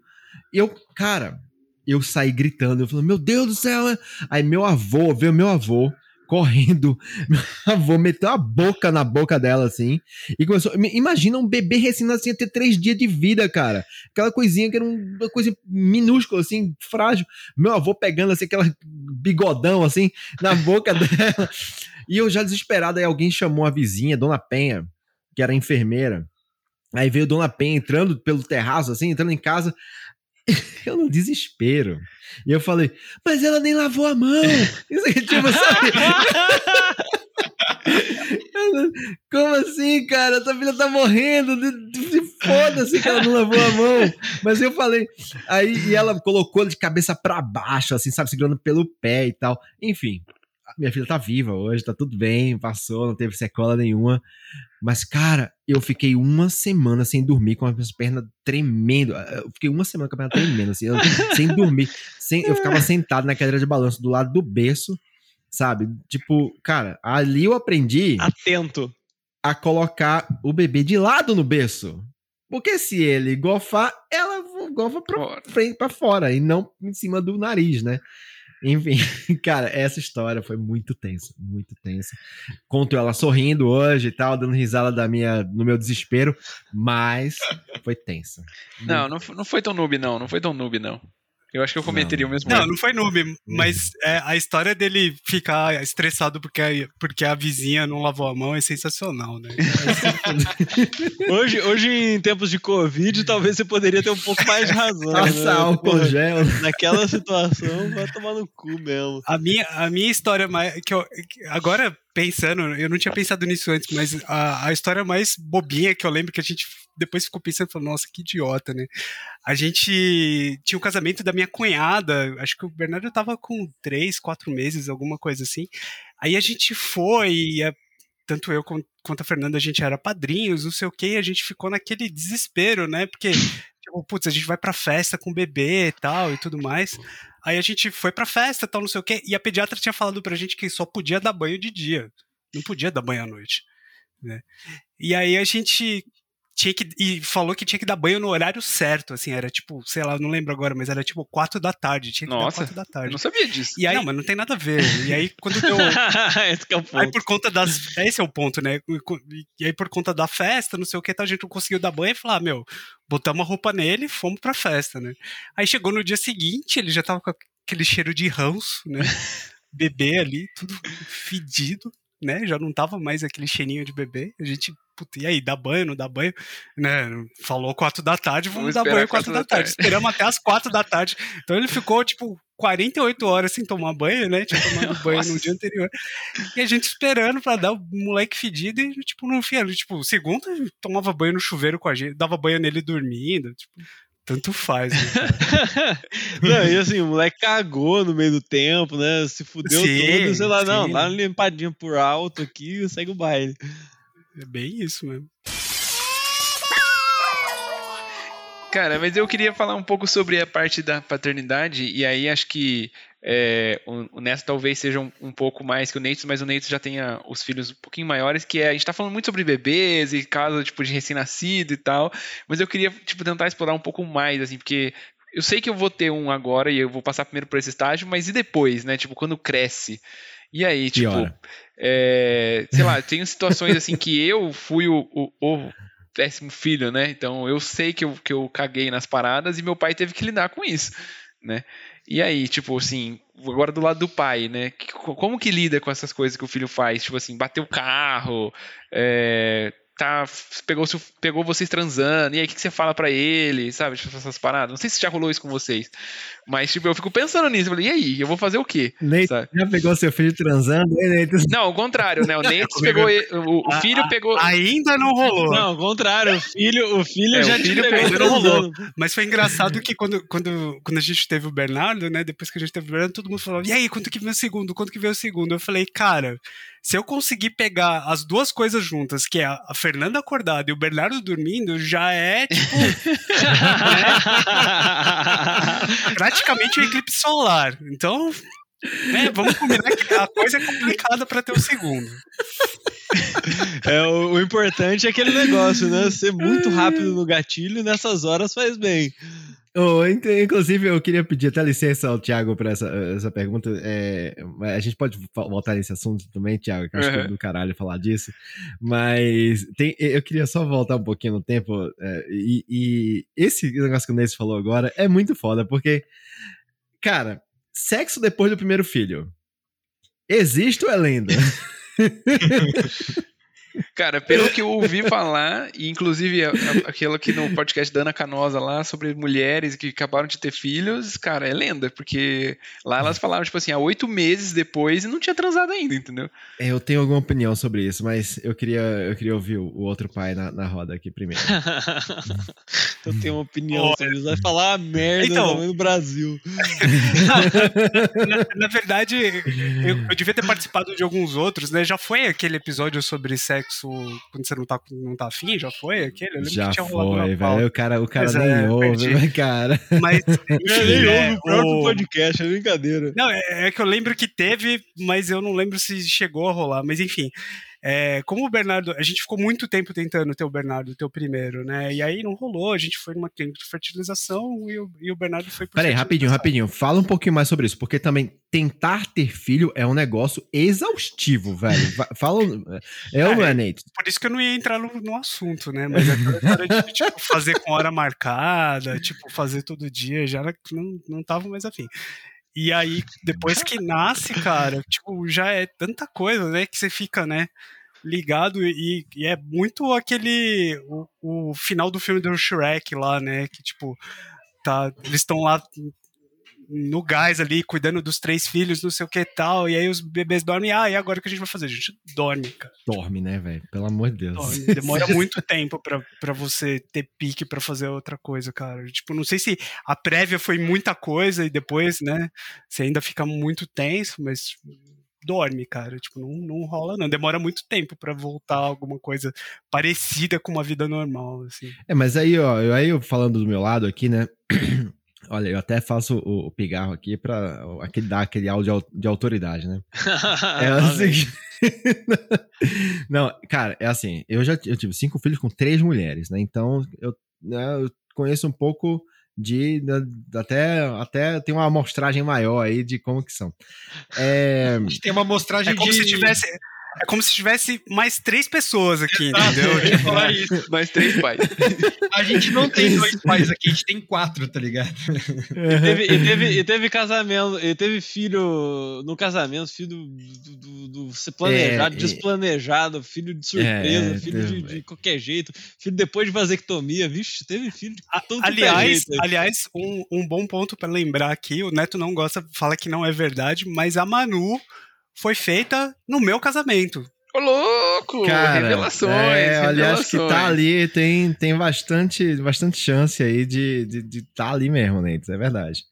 Eu, cara, eu saí gritando. Eu falei, meu Deus do céu. né? Aí meu avô, veio meu avô correndo. Meu avô meteu a boca na boca dela, assim. E começou. me- Imagina um bebê recém-nascido ter três dias de vida, cara. Aquela coisinha que era um- uma coisa minúscula, assim, frágil. Meu avô pegando, assim, aquela bigodão, assim, na boca dela. E eu já desesperado, aí alguém chamou a vizinha, Dona Penha, que era enfermeira. Aí veio Dona Penha entrando pelo terraço, assim, entrando em casa. Eu no desespero. E eu falei, mas ela nem lavou a mão. Isso aqui, tipo, sabe? Como assim, cara? Essa filha tá morrendo. Foda-se que ela não lavou a mão. Mas eu falei. Aí e ela colocou de cabeça pra baixo, assim, sabe? Segurando pelo pé e tal. Enfim, minha filha tá viva hoje, tá tudo bem, passou, não teve sequela nenhuma. Mas, cara, eu fiquei uma semana sem dormir com as pernas tremendo. Eu fiquei uma semana com a perna tremendo, assim, eu- sem dormir. Sem, eu ficava sentado na cadeira de balanço do lado do berço, sabe? Tipo, cara, ali eu aprendi Atento. a colocar o bebê de lado no berço. Porque se ele gofar, ela gofa pra Fora. frente para fora e não em cima do nariz, né? Enfim, cara, essa história foi muito tensa, muito tensa. Conto ela sorrindo hoje e tal, dando risada da minha, no meu desespero, mas foi tensa. Não, não, não foi tão noob, não. Não foi tão noob, não. Eu acho que eu cometeria o mesmo Não, erro. não foi noob, mas é, a história dele ficar estressado porque a, porque a vizinha não lavou a mão é sensacional, né? Hoje, hoje, em tempos de Covid, talvez você poderia ter um pouco mais de razão. Passa né? álcool Porra, gel. Naquela situação, vai tomar no cu mesmo. A minha, a minha história mais. Que eu, que agora, pensando, eu não tinha pensado nisso antes, mas a, a história mais bobinha que eu lembro que a gente depois ficou pensando, falou, nossa, que idiota, né? A gente tinha o casamento da minha cunhada, acho que o Bernardo tava com três, quatro meses, alguma coisa assim. Aí a gente foi, tanto eu quan- quanto a Fernanda, a gente era padrinhos, não sei o quê, e a gente ficou naquele desespero, né? Porque, tipo, putz, a gente vai pra festa com o bebê e tal e tudo mais. Aí a gente foi pra festa, tal, não sei o quê, e a pediatra tinha falado pra gente que só podia dar banho de dia, não podia dar banho à noite, né? E aí a gente tinha que e falou que tinha que dar banho no horário certo, assim, era tipo, sei lá, não lembro agora, mas era tipo quatro da tarde, tinha que Nossa, dar quatro da Eu tarde. não sabia disso. E aí, não, mas não tem nada a ver. E aí quando deu Esse que é o ponto. Aí por conta das. Esse é o ponto, né? E aí por conta da festa, não sei o que, tá, a gente não conseguiu dar banho e falar, ah, meu, botamos a roupa nele e fomos pra festa, né? Aí chegou no dia seguinte, ele já tava com aquele cheiro de ranço, né? Bebê ali, tudo fedido. Né? Já não tava mais aquele cheirinho de bebê. A gente, puta, e aí, dá banho, não dá banho? Né? Falou quatro da tarde, vamos, Vamos dar banho quatro da tarde. Esperamos até as quatro da tarde. Então ele ficou, tipo, 48 horas sem tomar banho, né? Tinha tomado banho no dia anterior. E a gente esperando pra dar o moleque fedido e, tipo, no fim, tipo, segunda tomava banho no chuveiro com a gente, dava banho nele dormindo, tipo, tanto faz, né? Não, e assim, o moleque cagou no meio do tempo, né? Se fudeu Sim, todo, sei lá, não, sim. dá uma limpadinha por alto aqui e segue o baile. É bem isso mesmo. Cara, mas eu queria falar um pouco sobre a parte da paternidade, e aí acho que é, o, o Neto talvez seja um, um pouco mais que o Neitos, mas o Neitos já tenha os filhos um pouquinho maiores, que é, a gente tá falando muito sobre bebês e caso tipo, de recém-nascido e tal, mas eu queria tipo, tentar explorar um pouco mais, assim, porque eu sei que eu vou ter um agora e eu vou passar primeiro por esse estágio, mas e depois, né? Tipo, quando cresce? E aí, tipo, é, sei lá, tem situações assim que eu fui o, o, o péssimo filho, né? Então eu sei que eu, que eu caguei nas paradas e meu pai teve que lidar com isso, né? E aí, tipo assim, agora do lado do pai, né? Como que lida com essas coisas que o filho faz? Tipo assim, bateu o carro, é, tá, pegou, pegou vocês transando, e aí o que, que você fala pra ele, sabe? Tipo, essas paradas. Não sei se já rolou isso com vocês, mas tipo, eu fico pensando nisso. Falei, e aí, eu vou fazer o quê? Nate, Sabe? já pegou seu filho transando? Não, o contrário, né? O Nate pegou, ele- o, o filho pegou. Ainda não rolou. Não, ao contrário, o filho, o filho É, já o te filho pegou ainda não rolou. Mas foi engraçado que quando, quando, quando a gente teve o Bernardo, né? Depois que a gente teve o Bernardo, todo mundo falou: e aí, quanto que veio o segundo? Quanto que veio o segundo? Eu falei, cara, se eu conseguir pegar as duas coisas juntas, que é a a Fernanda acordada e o Bernardo dormindo, já é, tipo, praticamente um eclipse solar. Então, né, vamos combinar que a coisa é complicada pra ter o segundo. É, o, o importante é aquele negócio, né? Ser muito rápido no gatilho nessas horas faz bem. Oh, inclusive, eu queria pedir até licença ao Thiago para essa, essa pergunta. É, a gente pode voltar nesse assunto também, Thiago, que eu acho que é Uhum. do caralho falar disso. Mas tem- eu queria só voltar um pouquinho no tempo. é, e, e esse negócio que o Nesse falou agora é muito foda, porque, cara, sexo depois do primeiro filho. Existe ou é lenda? Cara, pelo que eu ouvi falar, e inclusive a- a- aquilo aqui no podcast da Ana Canosa lá sobre mulheres que acabaram de ter filhos, cara, é lenda, porque lá elas falavam, tipo assim, há oito meses depois e não tinha transado ainda, entendeu? eu tenho alguma opinião sobre isso, mas eu queria, eu queria ouvir o, outro pai na, na roda aqui primeiro. Eu tenho uma opinião Olha. sobre isso. Vai falar a merda Então. do Brasil. na, na verdade, eu, eu devia ter participado de alguns outros, né? Já foi aquele episódio sobre sexo quando você não tá, não tá afim? Já foi aquele? Eu lembro Já que tinha rolado foi, velho. O cara, o cara Pois nem é, ouve, perdi. né, cara. Mas, Eu enfim, nem né, ouvo o próprio o- podcast, é brincadeira. Não, é, é que eu lembro que teve, mas eu não lembro se chegou a rolar. Mas enfim, é, como o Bernardo, a gente ficou muito tempo tentando ter o Bernardo, ter o primeiro, né? E aí não rolou, a gente foi numa clínica de fertilização e o, e o Bernardo foi por Peraí, rapidinho, rapidinho. Fala um pouquinho mais sobre isso, porque também tentar ter filho é um negócio exaustivo, velho. Fala. É ou não é, Nate? Por isso que eu não ia entrar no, no assunto, né? Mas aquela história de tipo, fazer com hora marcada, tipo, fazer todo dia, já não, não tava mais afim. E aí, depois que nasce, cara, tipo, já é tanta coisa, né? Que você fica, né? Ligado e, e é muito aquele. O, o final do filme do Shrek lá, né? Que, tipo, tá, eles estão lá no gás ali, cuidando dos três filhos, não sei o que e tal. E aí os bebês dormem. Ah, e agora o que a gente vai fazer? A gente dorme, cara. Dorme, né, velho? Pelo amor de Deus. Dorme. Demora muito tempo pra, pra você ter pique pra fazer outra coisa, cara. Tipo, não sei se a prévia foi muita coisa e depois, né, você ainda fica muito tenso, mas dorme, cara. Tipo, não, não rola, não. Demora muito tempo pra voltar a alguma coisa parecida com uma vida normal, assim. É, mas aí, ó, eu, aí eu falando do meu lado aqui, né? Olha, eu até faço o, o pigarro aqui pra aquele, dar aquele áudio de au- de autoridade, né? É o seguinte. Não, cara, é assim, eu já eu tive cinco filhos com três mulheres, né? Então eu, né, eu conheço um pouco de, né, até até tem uma amostragem maior aí de como que são. É, A gente tem uma amostragem É como de. se tivesse. É como se tivesse mais três pessoas aqui, Exato, entendeu? eu ia falar isso. Mais três pais. A gente não tem dois pais aqui, a gente tem quatro, tá ligado? E teve, e teve, e teve casamento, e teve filho no casamento, filho do, do, do- do ser planejado, É, desplanejado, filho de surpresa, É, filho de, de qualquer jeito, filho depois de vasectomia, vixe, teve filho de todo tipo de Aliás, jeito. aliás um, um bom ponto pra lembrar aqui, o Neto não gosta, fala que não é verdade, mas a Manu foi feita no meu casamento. Ô, louco! Cara, revelações, é, olha, acho que tá revelações. ali, tem, tem bastante, bastante chance aí de estar de, tá ali mesmo, Neitos, é verdade.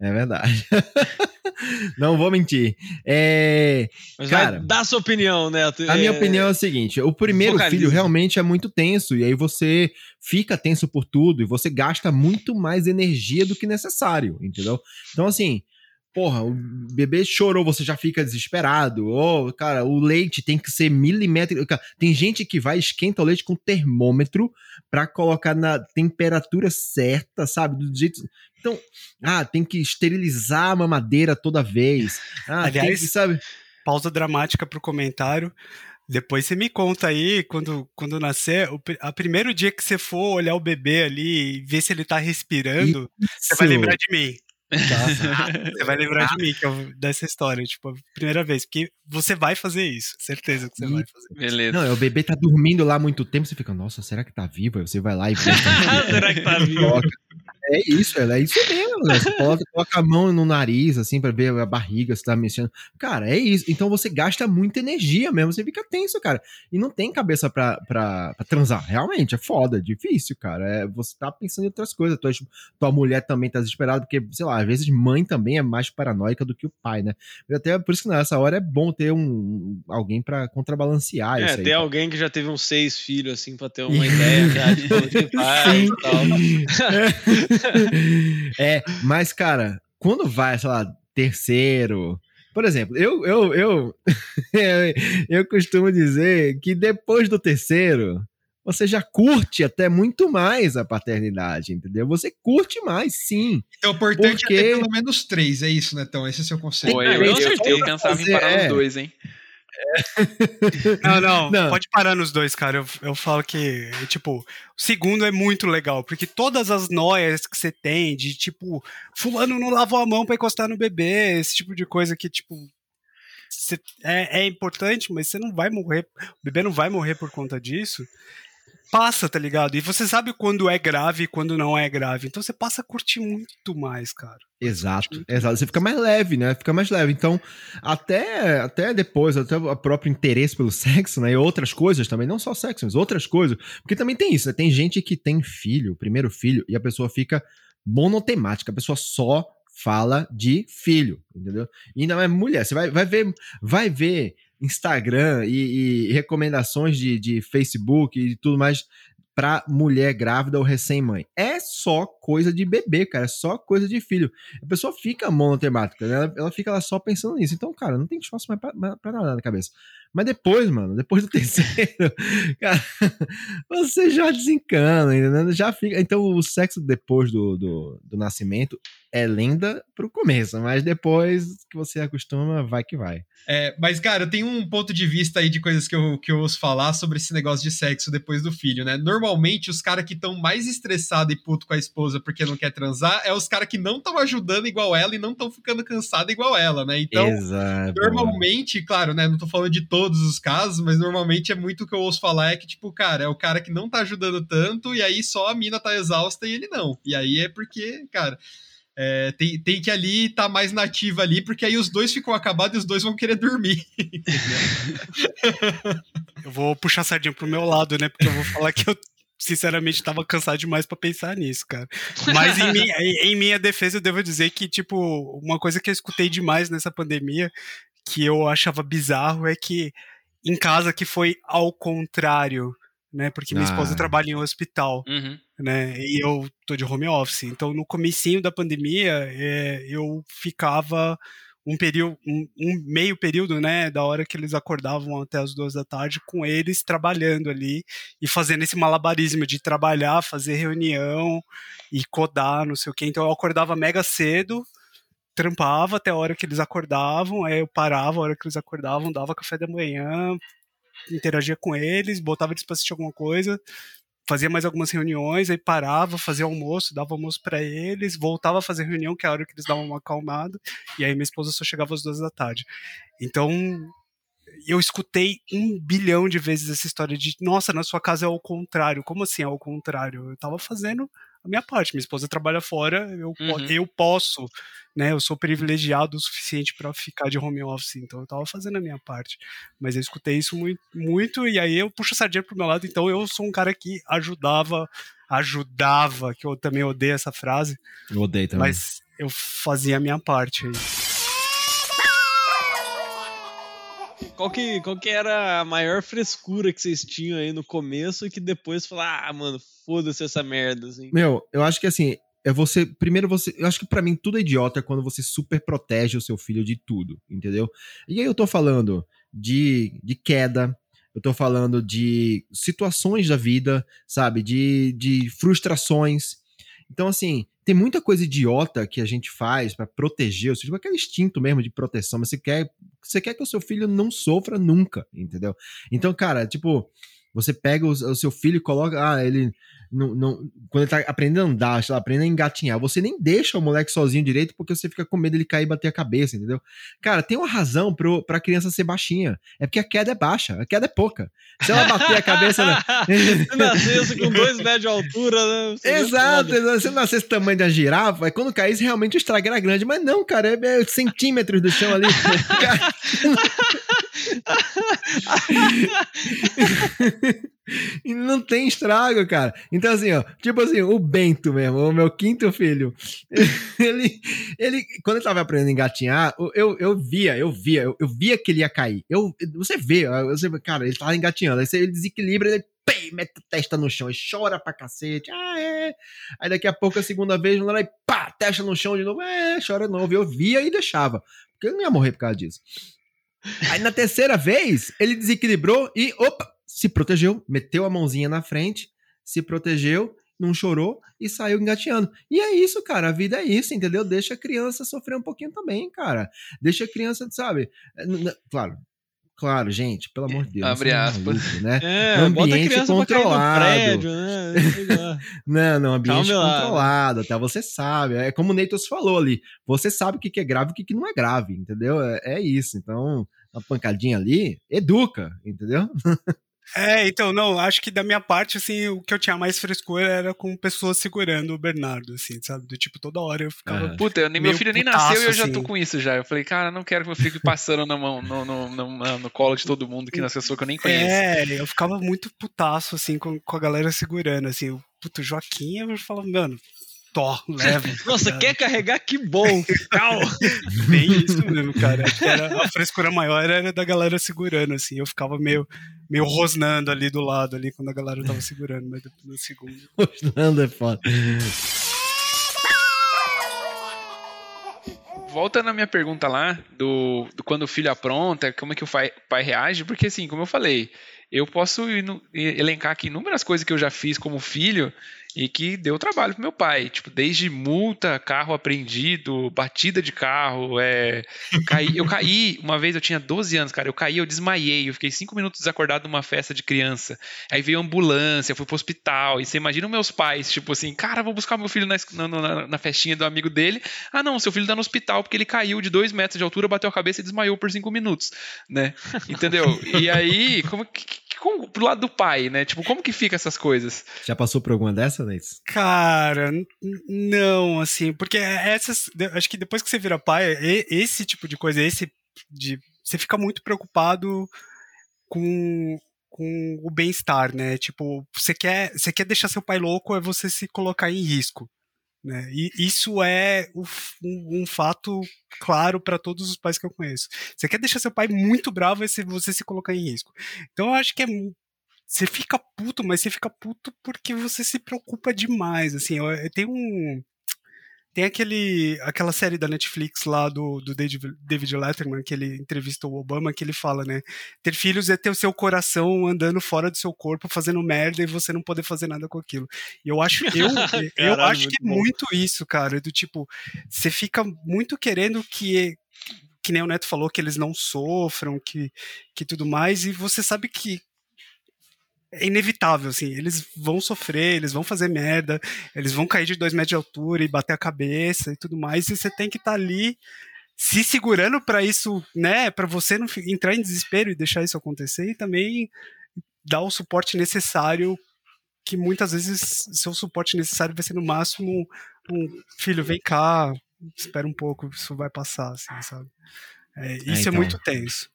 É verdade. Não vou mentir. É, Mas cara, vai dar sua opinião, Neto. A minha É, opinião é a seguinte: o primeiro filho realmente é muito tenso, e aí você fica tenso por tudo, e você gasta muito mais energia do que necessário, entendeu? Então, assim, porra, o bebê chorou, você já fica desesperado. Ou, cara, o leite tem que ser milimétrico. Cara, Tem gente que vai esquenta o leite com termômetro pra colocar na temperatura certa, sabe? Do jeito. Então, ah, tem que esterilizar a mamadeira toda vez. Ah, Aliás, que, sabe? Pausa dramática pro comentário. Depois você me conta aí, quando, quando nascer, o, a primeiro dia que você for olhar o bebê ali e ver se ele tá respirando, você vai Isso. lembrar de mim. Tá? Você vai lembrar de mim que eu, dessa história, tipo, a primeira vez. Porque você vai fazer isso, certeza que você vai fazer. Beleza. Não, é o bebê tá dormindo lá há muito tempo, você fica, nossa, será que tá vivo? Aí você vai lá e Será que tá vivo? É isso, é isso mesmo. né? Você coloca, coloca a mão no nariz, assim, pra ver a barriga se tá mexendo. Cara, é isso. Então você gasta muita energia mesmo, você fica tenso, cara. E não tem cabeça pra, pra, pra transar. Realmente, é foda, é difícil, cara. É, você tá pensando em outras coisas. Tua, tua mulher também tá desesperada, porque, sei lá, às vezes mãe também é mais paranoica do que o pai, né? E Até por isso que nessa hora é bom ter um alguém pra contrabalancear É, isso aí. tem cara. alguém que já teve uns seis filhos, assim, pra ter uma ideia já de Sim. e tal. é, mas, cara, quando vai, sei lá, terceiro. Por exemplo, eu, eu, eu, eu costumo dizer que depois do terceiro, você já curte até muito mais a paternidade, entendeu? Você curte mais, sim. Então o importante Porque- é ter pelo menos três, é isso, Netão? Esse é o seu conselho. Pô, eu, eu, certeza. eu pensava em parar é. nos dois, hein? Não, não, Não. pode parar nos dois, cara. Eu, eu falo que, tipo, o segundo é muito legal, porque todas as noias que você tem de, tipo, fulano não lavou a mão pra encostar no bebê, esse tipo de coisa que, tipo, é, é importante, mas você não vai morrer, o bebê não vai morrer por conta disso. Passa, tá ligado? E você sabe quando é grave e quando não é grave. Então você passa a curtir muito mais, cara. Exato, exato. Você fica mais leve, né? Fica mais leve. Então, até, até depois, até o próprio interesse pelo sexo, né? E outras coisas também, não só sexo, mas outras coisas. Porque também tem isso, né? Tem gente que tem filho, primeiro filho, e a pessoa fica monotemática, a pessoa só fala de filho, entendeu? E não é mulher. Você vai, vai ver, vai ver Instagram e, e recomendações de, de Facebook e tudo mais pra mulher grávida ou recém-mãe. É só coisa de bebê, cara. É só coisa de filho. A pessoa fica monotemática, né? Ela, ela fica lá só pensando nisso. Então, cara, não tem espaço mais pra nada na cabeça. Mas depois, mano, depois do terceiro, cara, você já desencana, entendeu? Já fica. Então, o sexo depois do, do, do nascimento é lenda pro começo, mas depois que você acostuma, vai que vai. É, mas, cara, eu tenho um ponto de vista aí de coisas que eu, que eu ouço falar sobre esse negócio de sexo depois do filho, né? Normalmente, os caras que estão mais estressados e puto com a esposa porque não quer transar é os caras que não estão ajudando igual ela e não estão ficando cansados igual ela, né? Então, Exato. Normalmente, claro, né? Não tô falando de todos os casos, mas normalmente é muito o que eu ouço falar é que, tipo, cara, é o cara que não tá ajudando tanto, e aí só a mina tá exausta e ele não. E aí é porque, cara, é, tem, tem que ali estar tá mais nativa ali, porque aí os dois ficam acabados e os dois vão querer dormir. Eu vou puxar a sardinha pro meu lado, né? Porque eu vou falar que eu, sinceramente, tava cansado demais pra pensar nisso, cara. Mas em, minha, em minha defesa, eu devo dizer que, tipo, uma coisa que eu escutei demais nessa pandemia, que eu achava bizarro, é que em casa que foi ao contrário, né? Porque minha esposa Ah. trabalha em um hospital Uhum. né? E eu tô de home office. Então, no comecinho da pandemia, é, eu ficava um período, um, um meio período, né, da hora que eles acordavam até as duas da tarde, com eles trabalhando ali e fazendo esse malabarismo de trabalhar, fazer reunião e codar, não sei o quê. Então, eu acordava mega cedo, trampava até a hora que eles acordavam, aí eu parava a hora que eles acordavam, dava café da manhã, interagia com eles, botava eles pra assistir alguma coisa, fazia mais algumas reuniões, aí parava, fazia almoço, dava almoço para eles, voltava a fazer reunião, que é a hora que eles davam uma acalmada, e aí minha esposa só chegava às duas da tarde. Então, eu escutei um bilhão de vezes essa história de, nossa, na sua casa é o contrário. Como assim é o contrário? Eu tava fazendo a minha parte. Minha esposa trabalha fora, eu, uhum. eu posso, né? Eu sou privilegiado o suficiente para ficar de home office, então eu tava fazendo a minha parte. Mas eu escutei isso muito, muito e aí eu puxo a sardinha pro meu lado, então eu sou um cara que ajudava, ajudava, que eu também odeio essa frase. Eu odeio também. Mas eu fazia a minha parte aí. Qual que, qual que era a maior frescura que vocês tinham aí no começo e que depois falar, ah, mano, foda-se essa merda, assim? Meu, eu acho que assim, é você. Primeiro você. Eu acho que para mim tudo é idiota quando você super protege o seu filho de tudo, entendeu? E aí eu tô falando de, de queda, eu tô falando de situações da vida, sabe? De, de frustrações. Então, assim, tem muita coisa idiota que a gente faz para proteger, ou seja, aquele instinto mesmo de proteção, mas você quer, você quer que o seu filho não sofra nunca, entendeu? Então, cara, tipo, você pega o, o seu filho e coloca, ah, ele não, não, quando ele tá aprendendo a andar, lá, aprendendo a engatinhar, você nem deixa o moleque sozinho direito porque você fica com medo dele cair e bater a cabeça, entendeu? Cara, tem uma razão pro, pra criança ser baixinha. É porque a queda é baixa, a queda é pouca. Se ela bater a cabeça. Né? Se nascesse com dois metros de altura, né? Exato, exato. Se nascesse o tamanho da girafa, quando caísse, realmente o estrago era grande. Mas não, cara, é, é centímetros do chão ali. e não tem estrago, cara. Então, assim, ó, tipo assim, o Bento mesmo, o meu quinto filho, ele, ele quando ele tava aprendendo a engatinhar, eu, eu via, eu via, eu, eu via que ele ia cair. Eu, você vê, você, cara, ele tava engatinhando, aí ele desequilibra, ele pei, mete a testa no chão e chora pra cacete. Ah, é. Aí daqui a pouco, a segunda vez, lá, e pá, testa no chão de novo, é, chora de novo. Eu via e deixava, porque eu não ia morrer por causa disso. Aí na terceira vez, ele desequilibrou e, opa, se protegeu, meteu a mãozinha na frente, se protegeu, não chorou e saiu engateando. E é isso, cara. A vida é isso, entendeu? Deixa a criança sofrer um pouquinho também, cara. Deixa a criança, sabe? É, claro, Claro, gente, pelo amor de Deus. Abre aspas. Maluco, né? É, ambiente controlado. Prédio, né? não, não, ambiente Calma controlado, lá. até você sabe. É como o Neitos falou ali. Você sabe o que é grave e o que não é grave, entendeu? É, é isso. Então, uma pancadinha ali, educa, entendeu? É, então, não, acho que da minha parte, assim, o que eu tinha mais frescura era com pessoas segurando o Bernardo, assim, sabe? Do tipo, toda hora eu ficava. Puta, eu, meu filho nem nasceu e eu já tô assim. com isso já. Eu falei, cara, não quero que eu fique passando na mão, no, no, no, no, colo de todo mundo que nas pessoas que eu nem conheço. É, eu ficava muito putaço, assim, com, com a galera segurando, assim. O puto Joaquim, eu falava, mano, Tó, leva. Nossa, cara. quer carregar? Que bom! Cal. Bem isso mesmo, cara. Era, a frescura maior era da galera segurando, assim. Eu ficava meio, meio rosnando ali do lado, ali, quando a galera tava segurando, mas depois no segundo. Rosnando é foda. Volta na minha pergunta lá, do, do quando o filho apronta, como é que o pai, pai reage, porque assim, como eu falei, eu posso elencar aqui inúmeras coisas que eu já fiz como filho e que deu trabalho pro meu pai. Tipo, desde multa, carro apreendido, batida de carro, é, caí, eu caí, uma vez eu tinha 12 anos, cara, eu caí, eu desmaiei, eu fiquei 5 minutos desacordado numa festa de criança. Aí veio ambulância, fui pro hospital, e você imagina os meus pais, tipo assim, cara, vou buscar meu filho na, na, na festinha do amigo dele. Ah, não, seu filho tá no hospital porque ele caiu de 2 metros de altura, bateu a cabeça e desmaiou por 5 minutos, né? Entendeu? E aí, como que como, pro lado do pai, né? Tipo, como que fica essas coisas? Já passou por alguma dessas, Cara, não, assim, porque essas. Acho que depois que você vira pai, esse tipo de coisa, esse de. Você fica muito preocupado com, com o bem-estar, né? Tipo, você quer, você quer deixar seu pai louco, é você se colocar em risco. Né? E isso é um, um fato claro para todos os pais que eu conheço. Você quer deixar seu pai muito bravo e você se colocar em risco. Então eu acho que é você fica puto, mas você fica puto porque você se preocupa demais. Assim, eu, eu tenho um Tem aquele, aquela série da Netflix lá do, do David, David Letterman, que ele entrevista o Obama, que ele fala, né? Ter filhos é ter o seu coração andando fora do seu corpo, fazendo merda e você não poder fazer nada com aquilo. E eu acho, eu, eu Caralho, acho que é muito isso, cara. Do tipo, você fica muito querendo que que nem o Neto falou, que eles não sofram, que, que tudo mais, e você sabe que é inevitável, assim, eles vão sofrer, eles vão fazer merda, eles vão cair de dois metros de altura e bater a cabeça e tudo mais, e você tem que estar ali se segurando para isso, né, para você não entrar em desespero e deixar isso acontecer, e também dar o suporte necessário, que muitas vezes seu suporte necessário vai ser no máximo um filho, vem cá, espera um pouco, isso vai passar, assim, sabe? É, isso é, então. muito tenso.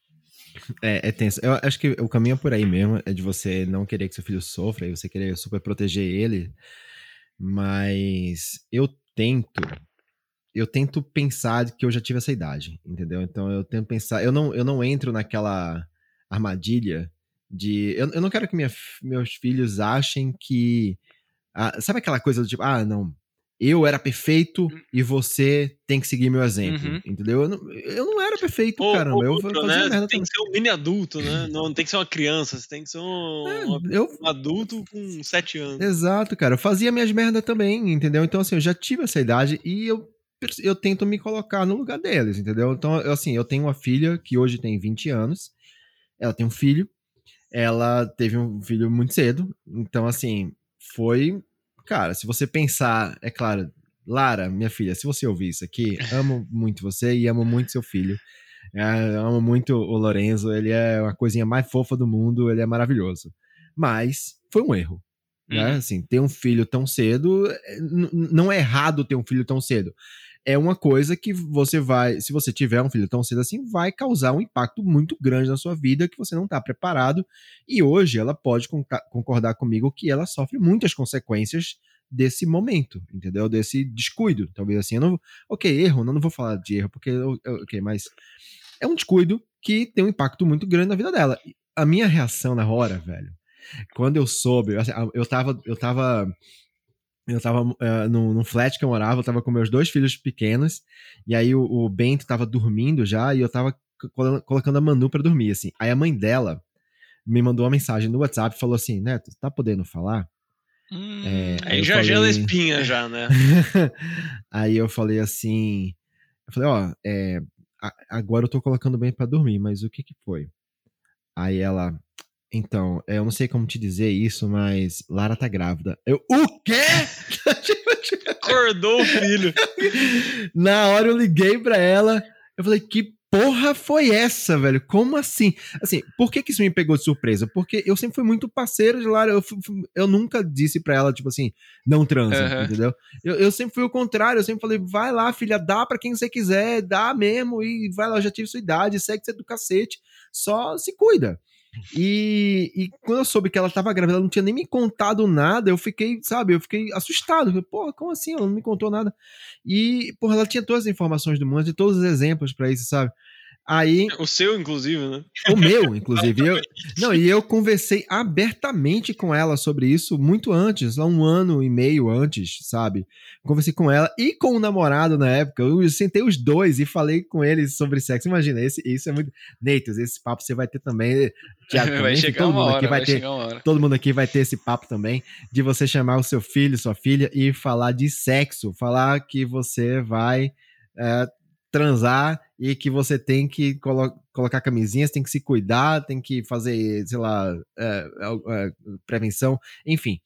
É, é tenso. Eu acho que o caminho é por aí mesmo, é de você não querer que seu filho sofra e você querer super proteger ele. Mas eu tento, eu tento pensar que eu já tive essa idade, entendeu? Então eu tento pensar, eu não, eu não entro naquela armadilha de, eu, eu não quero que minha meus filhos achem que, ah, sabe aquela coisa do tipo, ah, não, eu era perfeito e você tem que seguir meu exemplo, Uhum. entendeu? Eu não, eu não era perfeito, Ou, caramba. ou eu outro, fazia né? merda tem também. que ser um mini adulto, né? Não tem que ser uma criança, você tem que ser um, uma- Eu, um adulto com 7 anos. Exato, cara. Eu fazia minhas merda também, entendeu? Então, assim, eu já tive essa idade e eu, eu tento me colocar no lugar deles, entendeu? Então, eu, assim, eu tenho uma filha que hoje tem 20 anos, ela tem um filho, ela teve um filho muito cedo, então, assim, foi. Cara, se você pensar, é claro, Lara, minha filha, se você ouvir isso aqui, amo muito você e amo muito seu filho. É, amo muito o Lorenzo, ele é a coisinha mais fofa do mundo, ele é maravilhoso. Mas foi um erro. Né? Uhum. Assim, ter um filho tão cedo é, não é errado ter um filho tão cedo. É uma coisa que você vai, se você tiver um filho tão cedo assim, vai causar um impacto muito grande na sua vida que você não está preparado. E hoje ela pode concordar comigo que ela sofre muitas consequências desse momento, entendeu? Desse descuido, talvez assim. Eu não, ok, erro, eu não vou falar de erro, porque, ok, mas é um descuido que tem um impacto muito grande na vida dela. A minha reação na hora, velho, quando eu soube, assim, eu tava, eu tava, eu tava eh, num, num flat que eu morava, eu tava com meus dois filhos pequenos, e aí o, o Bento tava dormindo já, e eu tava colo- colocando a Manu pra dormir, assim. Aí a mãe dela me mandou uma mensagem no WhatsApp e falou assim, Neto, tá podendo falar? Hum, É, Aí já gela falei- espinha, já, né? Aí eu falei assim, eu falei, ó, é, agora eu tô colocando bem pra dormir, mas o que que foi? Aí ela, então, é, eu não sei como te dizer isso, mas Lara tá grávida. Eu, o quê? Acordou o filho. Na hora eu liguei pra ela, eu falei, que porra foi essa, velho? Como assim? Assim, por que que isso me pegou de surpresa? Porque eu sempre fui muito parceiro de Lara, eu, eu nunca disse pra ela, tipo assim, não transa, Aham. entendeu? Eu, eu sempre fui o contrário, eu sempre falei, vai lá, filha, dá pra quem você quiser, dá mesmo, e vai lá, eu já tive sua idade, segue você do cacete, só se cuida. E, e quando eu soube que ela tava grávida, ela não tinha nem me contado nada, eu fiquei, sabe, eu fiquei assustado. Porra, como assim? Ela não me contou nada. E, porra, ela tinha todas as informações do mundo, tinha todos os exemplos pra isso, sabe? Aí, O seu, inclusive, né? o meu, inclusive. Eu, não, e eu conversei abertamente com ela sobre isso muito antes, lá um ano e meio antes, sabe? Conversei com ela e com o namorado na época. Eu sentei os dois e falei com eles sobre sexo. Imagina, esse, isso é muito. Neitos, esse papo você vai ter também. Thiago, também, vai chegar todo uma mundo hora, aqui vai vai ter. chegar uma hora. Todo mundo aqui vai ter esse papo também de você chamar o seu filho, sua filha e falar de sexo, falar que você vai é, transar e que você tem que colo colocar camisinhas, tem que se cuidar, tem que fazer, sei lá, é, é, prevenção, enfim.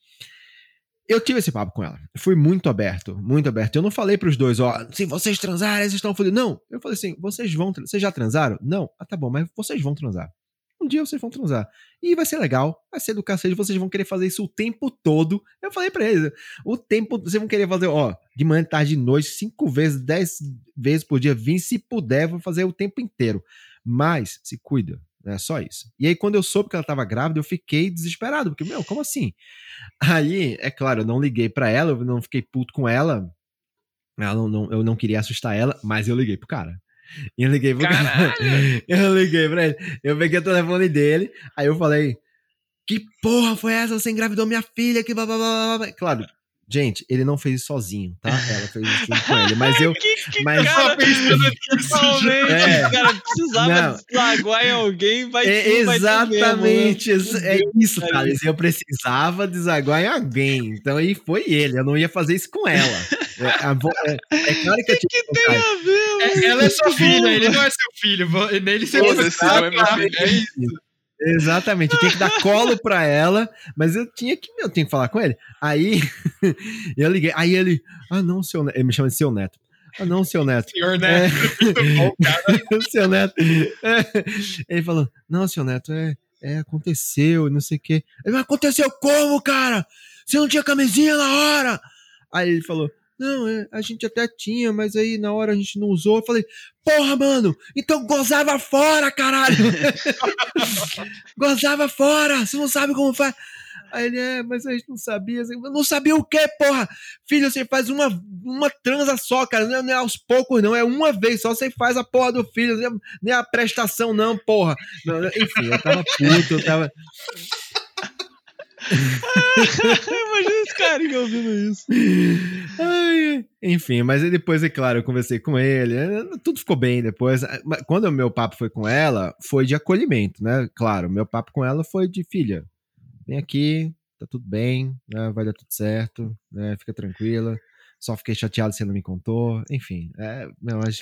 Eu tive esse papo com ela. Fui muito aberto, muito aberto. Eu não falei pros dois, ó, se vocês transarem, vocês estão fodidos. Não, eu falei assim, vocês vão, vocês já transaram? Não. Ah, tá bom, mas vocês vão transar. Um dia vocês vão transar. E vai ser legal, vai ser do cacete, vocês vão querer fazer isso o tempo todo. Eu falei pra eles, o tempo, vocês vão querer fazer, ó, de manhã, tarde, de noite, cinco vezes, dez vezes por dia, vinte, se puder, vou fazer o tempo inteiro. Mas, se cuida, é só isso. E aí, quando eu soube que ela tava grávida, eu fiquei desesperado, porque, meu, como assim? Aí, é claro, eu não liguei pra ela, eu não fiquei puto com ela, ela não, não- eu não queria assustar ela, mas eu liguei pro cara. Eu liguei pro cara. Eu liguei pra ele. Eu peguei o telefone dele, aí eu falei: Que porra foi essa? Você engravidou minha filha? Que blá, blá, blá, blá, blá." Claro, Gente, ele não fez isso sozinho, tá? Ela fez isso junto com ele. Mas eu. Mas, cara, Realmente, É. o cara precisava Não. desaguar em alguém, vai É, tu mesmo, né? exatamente, é isso, Thales. Eu precisava desaguar em alguém. Então aí foi ele. Eu não ia fazer isso com ela. É, a vo- é- é claro que eu tinha Que tem a ver, É, mano? ela é sua filha, ele não é seu filho. Nele você Foda-se, não é meu filho. É isso. Exatamente, eu tinha que dar colo pra ela, mas eu tinha que, eu tenho que falar com ele. Aí eu liguei, aí ele, ah não, seu neto, ele me chama de seu neto. Ah não, seu neto. Senhor, né? É. Muito bom, cara. seu neto. É. Ele falou, não, seu neto, é, é aconteceu, não sei o quê. Ele, mas aconteceu como, cara? Você não tinha camisinha na hora? Aí ele falou, não, é, a gente até tinha, mas aí na hora a gente não usou. Eu falei, porra, mano, então gozava fora, caralho. gozava fora, você não sabe como faz. Aí ele, é, mas a gente não sabia. Eu não sabia o quê, porra? Filho, você faz uma, uma transa só, cara. Não é, não é aos poucos, não. É uma vez só. Você faz a porra do filho. não é- Nem a prestação, não, porra. Não, enfim, eu tava puto, eu tava. Imagina esse carinha ouvindo isso. Ai, enfim, mas depois, é claro, eu conversei com ele, eh, tudo ficou bem depois. Mas Quando o meu papo foi com ela, foi de acolhimento, né? Claro, meu papo com ela foi de filha, vem aqui, tá tudo bem, né? vai dar tudo certo, né? Fica tranquila. Só fiquei chateado se você não me contou. Enfim, é, não, mas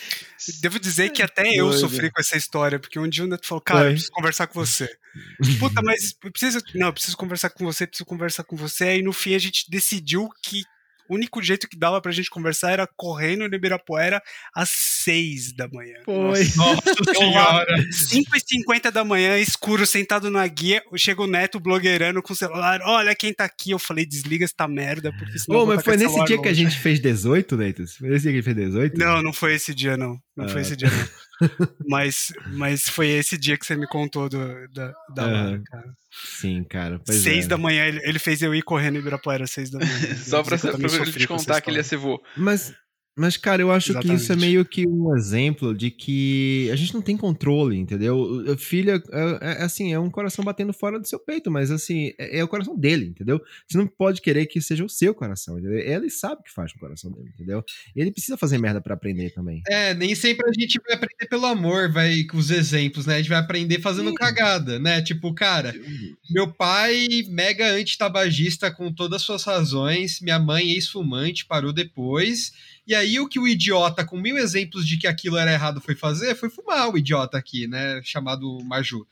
Devo dizer que até eu doido. sofri com essa história, porque um dia o Neto falou, cara, eu preciso conversar com você. Puta, mas eu preciso. Não, eu preciso conversar com você, preciso conversar com você. Aí no fim a gente decidiu que o único jeito que dava pra gente conversar era correndo no Ibirapuera às 6 da manhã. foi. Nossa senhora. 5h50 da manhã, escuro, sentado na guia, chega o Neto blogueirando com o celular. Olha quem tá aqui. Eu falei, desliga esta merda, porque senão. eu Ô, vou mas foi esse nesse dia que a longe." gente fez 18, Leitos? Foi nesse dia que a gente fez 18? Não, não foi esse dia, não. Não foi Ah, esse dia, não. mas, mas foi esse dia que você me contou do, da, da. Lara, cara. Sim, cara. Pois seis é. da manhã, ele, ele fez eu ir correndo em Ibirapuera às seis da manhã. Só pra, também pra ele te contar que ele ia ser vô. Mas, mas, cara, eu acho que isso é Exatamente. meio que um exemplo de que a gente não tem controle, entendeu? O- o Filho, é, é, assim, é um coração batendo fora do seu peito, mas assim, é, é o coração dele, entendeu? Você não pode querer que seja o seu coração, entendeu? Ele sabe o que faz com o coração dele, entendeu? Ele precisa fazer merda pra aprender também. É, nem sempre a gente vai aprender pelo amor, vai com os exemplos, né? A gente vai aprender fazendo cagada, né? Tipo, cara, meu pai, mega antitabagista com todas as suas razões, minha mãe, ex-fumante, parou depois. E aí, o que o idiota, com mil exemplos de que aquilo era errado, foi fazer, foi fumar o idiota aqui, né? Chamado Maju.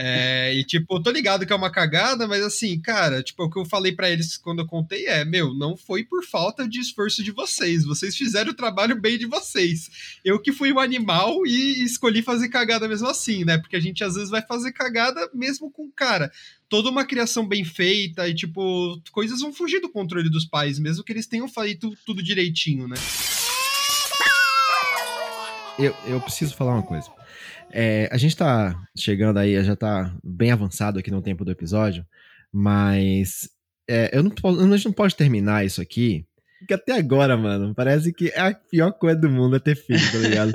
É, e tipo, tô ligado que é uma cagada, mas assim, cara, tipo, o que eu falei pra eles quando eu contei é, meu, não foi por falta de esforço de vocês, vocês fizeram o trabalho bem de vocês. Eu que fui um animal e escolhi fazer cagada mesmo assim, né? Porque a gente às vezes vai fazer cagada mesmo com, cara, toda uma criação bem feita e, tipo, coisas vão fugir do controle dos pais, mesmo que eles tenham feito tudo direitinho, né? Eu, eu preciso falar uma coisa. É, a gente tá chegando aí, já tá bem avançado aqui no tempo do episódio, mas é, eu não, a gente não pode terminar isso aqui, porque até agora, mano, parece que é a pior coisa do mundo é ter filho, tá ligado?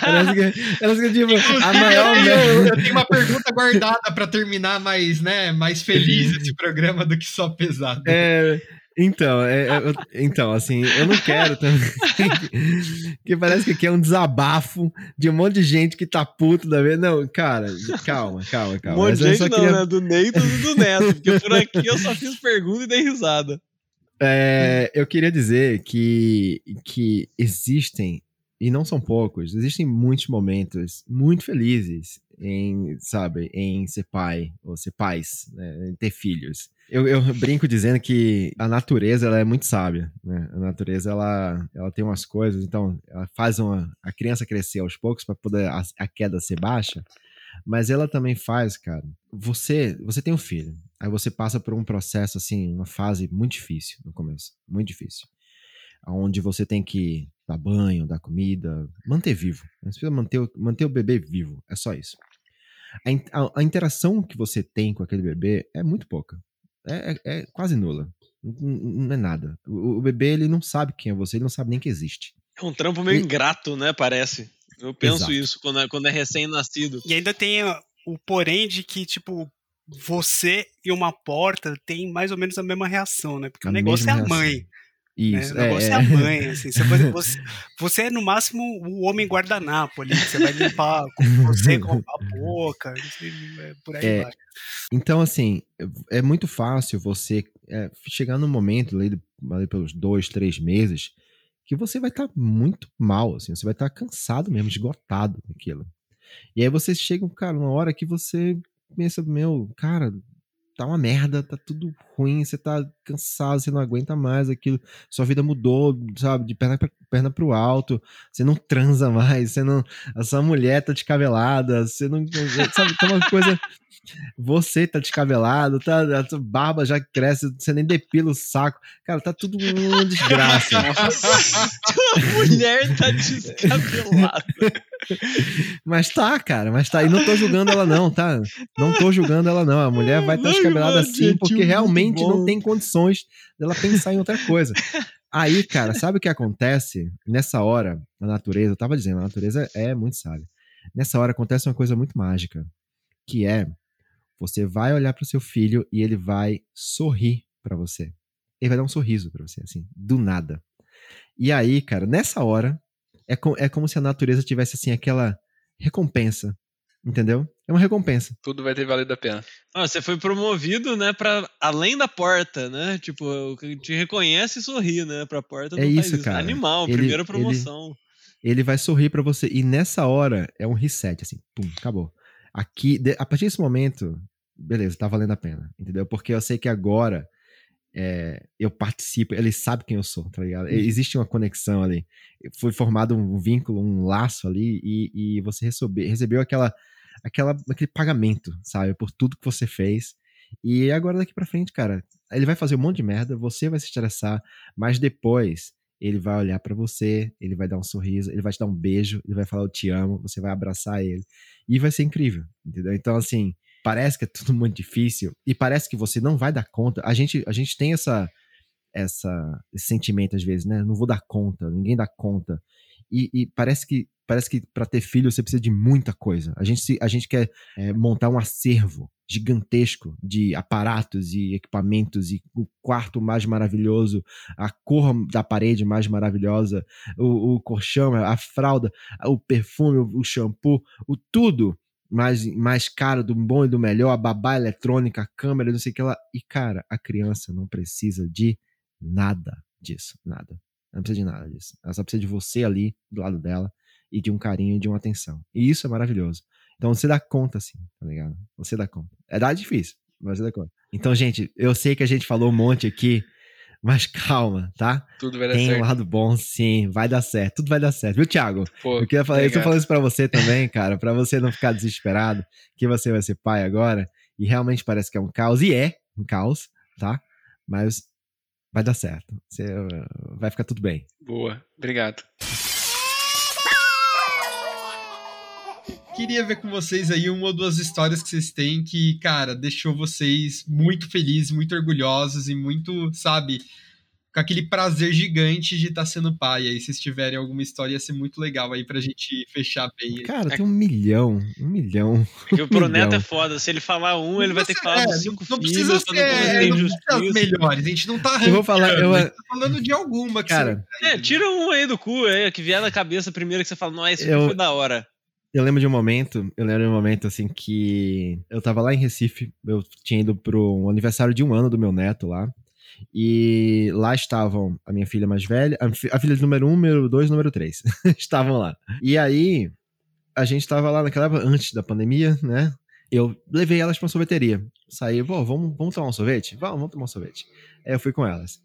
parece que, parece que tipo, a maior eu, eu tenho uma pergunta guardada pra terminar mais, né, mais feliz esse programa do que só pesado. É, então, é, é, eu- então, assim, eu não quero também. que parece que aqui é um desabafo de um monte de gente que tá puto da vez. Não, cara, calma, calma, Um calma. monte Mas de gente não, queria- né? Do Neito e do Neto. Porque por aqui eu só fiz pergunta e dei risada. É, eu queria dizer que, que existem, e não são poucos, existem muitos momentos muito felizes em, sabe, em ser pai, ou ser pais, né, em ter filhos. Eu, eu brinco dizendo que a natureza ela é muito sábia, né? A natureza ela, ela tem umas coisas, então ela faz uma, a criança crescer aos poucos para poder a, a queda ser baixa, mas ela também faz, cara. Você, você tem um filho, aí você passa por um processo assim, uma fase muito difícil no começo, muito difícil, onde você tem que dar banho, dar comida, manter vivo. Você precisa manter, o- manter o bebê vivo, é só isso. A, a- a interação que você tem com aquele bebê é muito pouca, é, é- é quase nula. Não, não- é nada. O, o bebê ele não sabe quem é você, ele não sabe nem que existe. É um trampo meio E- ingrato, né? Parece. Eu penso Exato. isso quando é, quando é recém-nascido. E ainda tem o porém de que, tipo, você e uma porta tem mais ou menos a mesma reação, né? Porque A o negócio é a mãe. Reação. Isso, né? O negócio é, é, a mãe, assim. Você, pode- você, você é, no máximo, o homem guardanapo ali. que Você vai limpar com você com a boca. é Por aí É, vai. Então, assim, é muito fácil você é, chegar num momento ali, ali pelos dois, três meses que você vai estar muito mal, assim, você vai estar cansado mesmo, esgotado daquilo. E aí você chega, cara, uma hora que você pensa, meu, cara, tá uma merda, tá tudo ruim, você tá cansado, você não aguenta mais aquilo, sua vida mudou, sabe, de perna, pra, perna pro alto, você não transa mais, você não, a sua mulher tá descabelada, você não, sabe, tá uma coisa, você tá descabelado, tá, a sua barba já cresce, você nem depila o saco, cara, tá tudo uma desgraça. Tua mulher tá descabelada. Mas tá, cara, mas tá. E não tô julgando ela, não, tá? Não tô julgando ela, não. A mulher vai estar Ai, descabelada assim porque muito realmente bom. não tem condições dela pensar em outra coisa. Aí, cara, sabe o que acontece? Nessa hora, na natureza, eu tava dizendo, a natureza é muito sábia. Nessa hora acontece uma coisa muito mágica, que é você vai olhar pro seu filho e ele vai sorrir pra você. Ele vai dar um sorriso pra você, assim, do nada. E aí, cara, nessa hora, é, co- é como se a natureza tivesse, assim, aquela recompensa. Entendeu? É uma recompensa. Tudo vai ter valido a pena. Ah, você foi promovido, né, pra além da porta, né? Tipo, o que te reconhece e sorri, né? Pra porta É isso, cara. Animal, Ele- primeira ele- promoção. Ele vai sorrir pra você. E nessa hora é um reset, assim, pum, acabou. Aqui, de- a partir desse momento, beleza, tá valendo a pena, entendeu? Porque eu sei que agora é, eu participo, ele sabe quem eu sou, tá ligado? Existe uma conexão ali. Foi formado um vínculo, um laço ali, e, e você recebe, recebeu aquela, aquela, aquele pagamento, sabe? Por tudo que você fez. E agora daqui pra frente, cara, ele vai fazer um monte de merda, você vai se estressar, mas depois ele vai olhar pra você, ele vai dar um sorriso, ele vai te dar um beijo, ele vai falar eu te amo, você vai abraçar ele e vai ser incrível, entendeu? Então assim, parece que é tudo muito difícil e parece que você não vai dar conta. A gente a gente tem essa essa esse sentimento às vezes, né? Não vou dar conta, ninguém dá conta. E, e parece que parece que para ter filho você precisa de muita coisa. A gente a gente quer é, montar um acervo gigantesco de aparatos e equipamentos e o quarto mais maravilhoso, a cor da parede mais maravilhosa, o, o colchão, a fralda, o perfume, o, o shampoo, o tudo mais, mais caro, do bom e do melhor, a babá eletrônica, a câmera, não sei o que lá. E, cara, a criança não precisa de nada disso, nada. Ela não precisa de nada disso. Ela só precisa de você ali, do lado dela, e de um carinho e de uma atenção. E isso é maravilhoso. Então você dá conta, assim, tá ligado? Você dá conta. É dar difícil, mas você dá conta. Então, gente, eu sei que a gente falou um monte aqui, mas calma, tá? Tudo vai dar Tem um certo. lado bom, sim, vai dar certo. Tudo vai dar certo, viu, Thiago? Pô, Eu queria falar, eu tô falando isso pra você também, cara, pra você não ficar desesperado, que você vai ser pai agora, e realmente parece que é um caos, e é um caos, tá? Mas vai dar certo. Você, uh, vai ficar tudo bem. Boa, obrigado. Queria ver com vocês aí uma ou duas histórias que vocês têm que, cara, deixou vocês muito felizes, muito orgulhosos e muito, sabe, com aquele prazer gigante de estar sendo pai. Aí, se vocês tiverem alguma história, ia ser muito legal aí pra gente fechar bem. Cara, tem um milhão, um milhão. Porque o pro milhão. neto é foda. Se ele falar um, ele vai ter que falar É, cinco não filhos. precisa ser, não precisa as injustiça. melhores. A gente não tá Eu vou falar, eu- a gente tá falando de alguma que Cara, É, tira um aí do cu, é, que vier na cabeça primeiro que você fala, não, esse Eu- foi da hora. Eu lembro de um momento, eu lembro de um momento assim que eu tava lá em Recife, eu tinha ido pro aniversário de um ano do meu neto lá. E lá estavam a minha filha mais velha, a, fi- a filha número um, número dois, número três. estavam lá. E aí, a gente tava lá naquela época, antes da pandemia, né? Eu levei elas pra uma sorveteria. Saí, pô, vamos, vamos tomar um sorvete? Vamos, vamos tomar um sorvete. Aí eu fui com elas.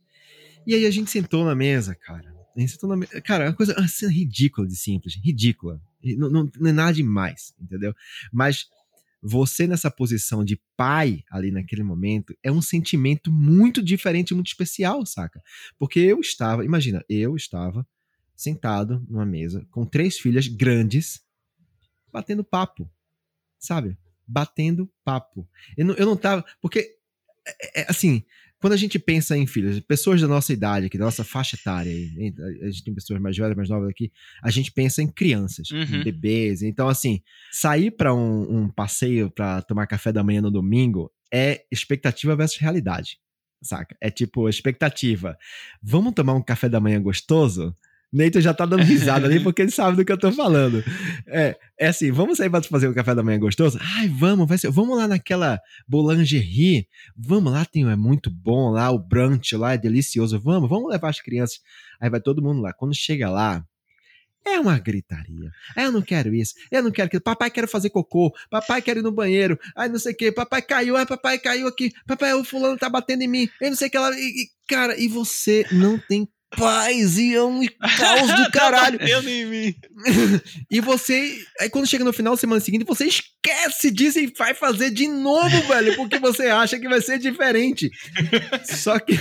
E aí a gente sentou na mesa, cara. Cara, é uma coisa ridícula de simples, ridícula. Não, não, não é nada demais, entendeu? Mas você nessa posição de pai ali naquele momento é um sentimento muito diferente, muito especial, saca? Porque eu estava, imagina, eu estava sentado numa mesa com três filhas grandes, batendo papo, sabe? Batendo papo. Eu não, eu não tava. Porque, é- é, assim, quando a gente pensa em filhos, pessoas da nossa idade aqui, da nossa faixa etária, a gente tem pessoas mais velhas, mais novas aqui, a gente pensa em crianças, em Uhum. bebês. Então, assim, sair para um, um passeio para tomar café da manhã no domingo é expectativa versus realidade. saca? É tipo, expectativa. Vamos tomar um café da manhã gostoso? Neito já tá dando risada ali porque ele sabe do que eu tô falando. É, é assim, vamos sair pra fazer um café da manhã gostoso? Ai, vamos, vai ser, vamos lá naquela boulangerie. Vamos lá, tem, é muito bom lá, o brunch lá é delicioso. Vamos, vamos levar as crianças. Aí vai todo mundo lá. Quando chega lá, é uma gritaria. Eu não quero isso. Eu não quero aquilo. Papai quer fazer cocô. Papai quer ir no banheiro. Ai, não sei o que. Papai caiu. Ai, papai caiu aqui. Papai, o fulano tá batendo em mim. Eu não sei o que ela. E, e, cara, e você não tem paz e é um caos do caralho. E você, aí quando chega no final da semana seguinte, você esquece disso e vai fazer de novo, velho, porque você acha que vai ser diferente. Só que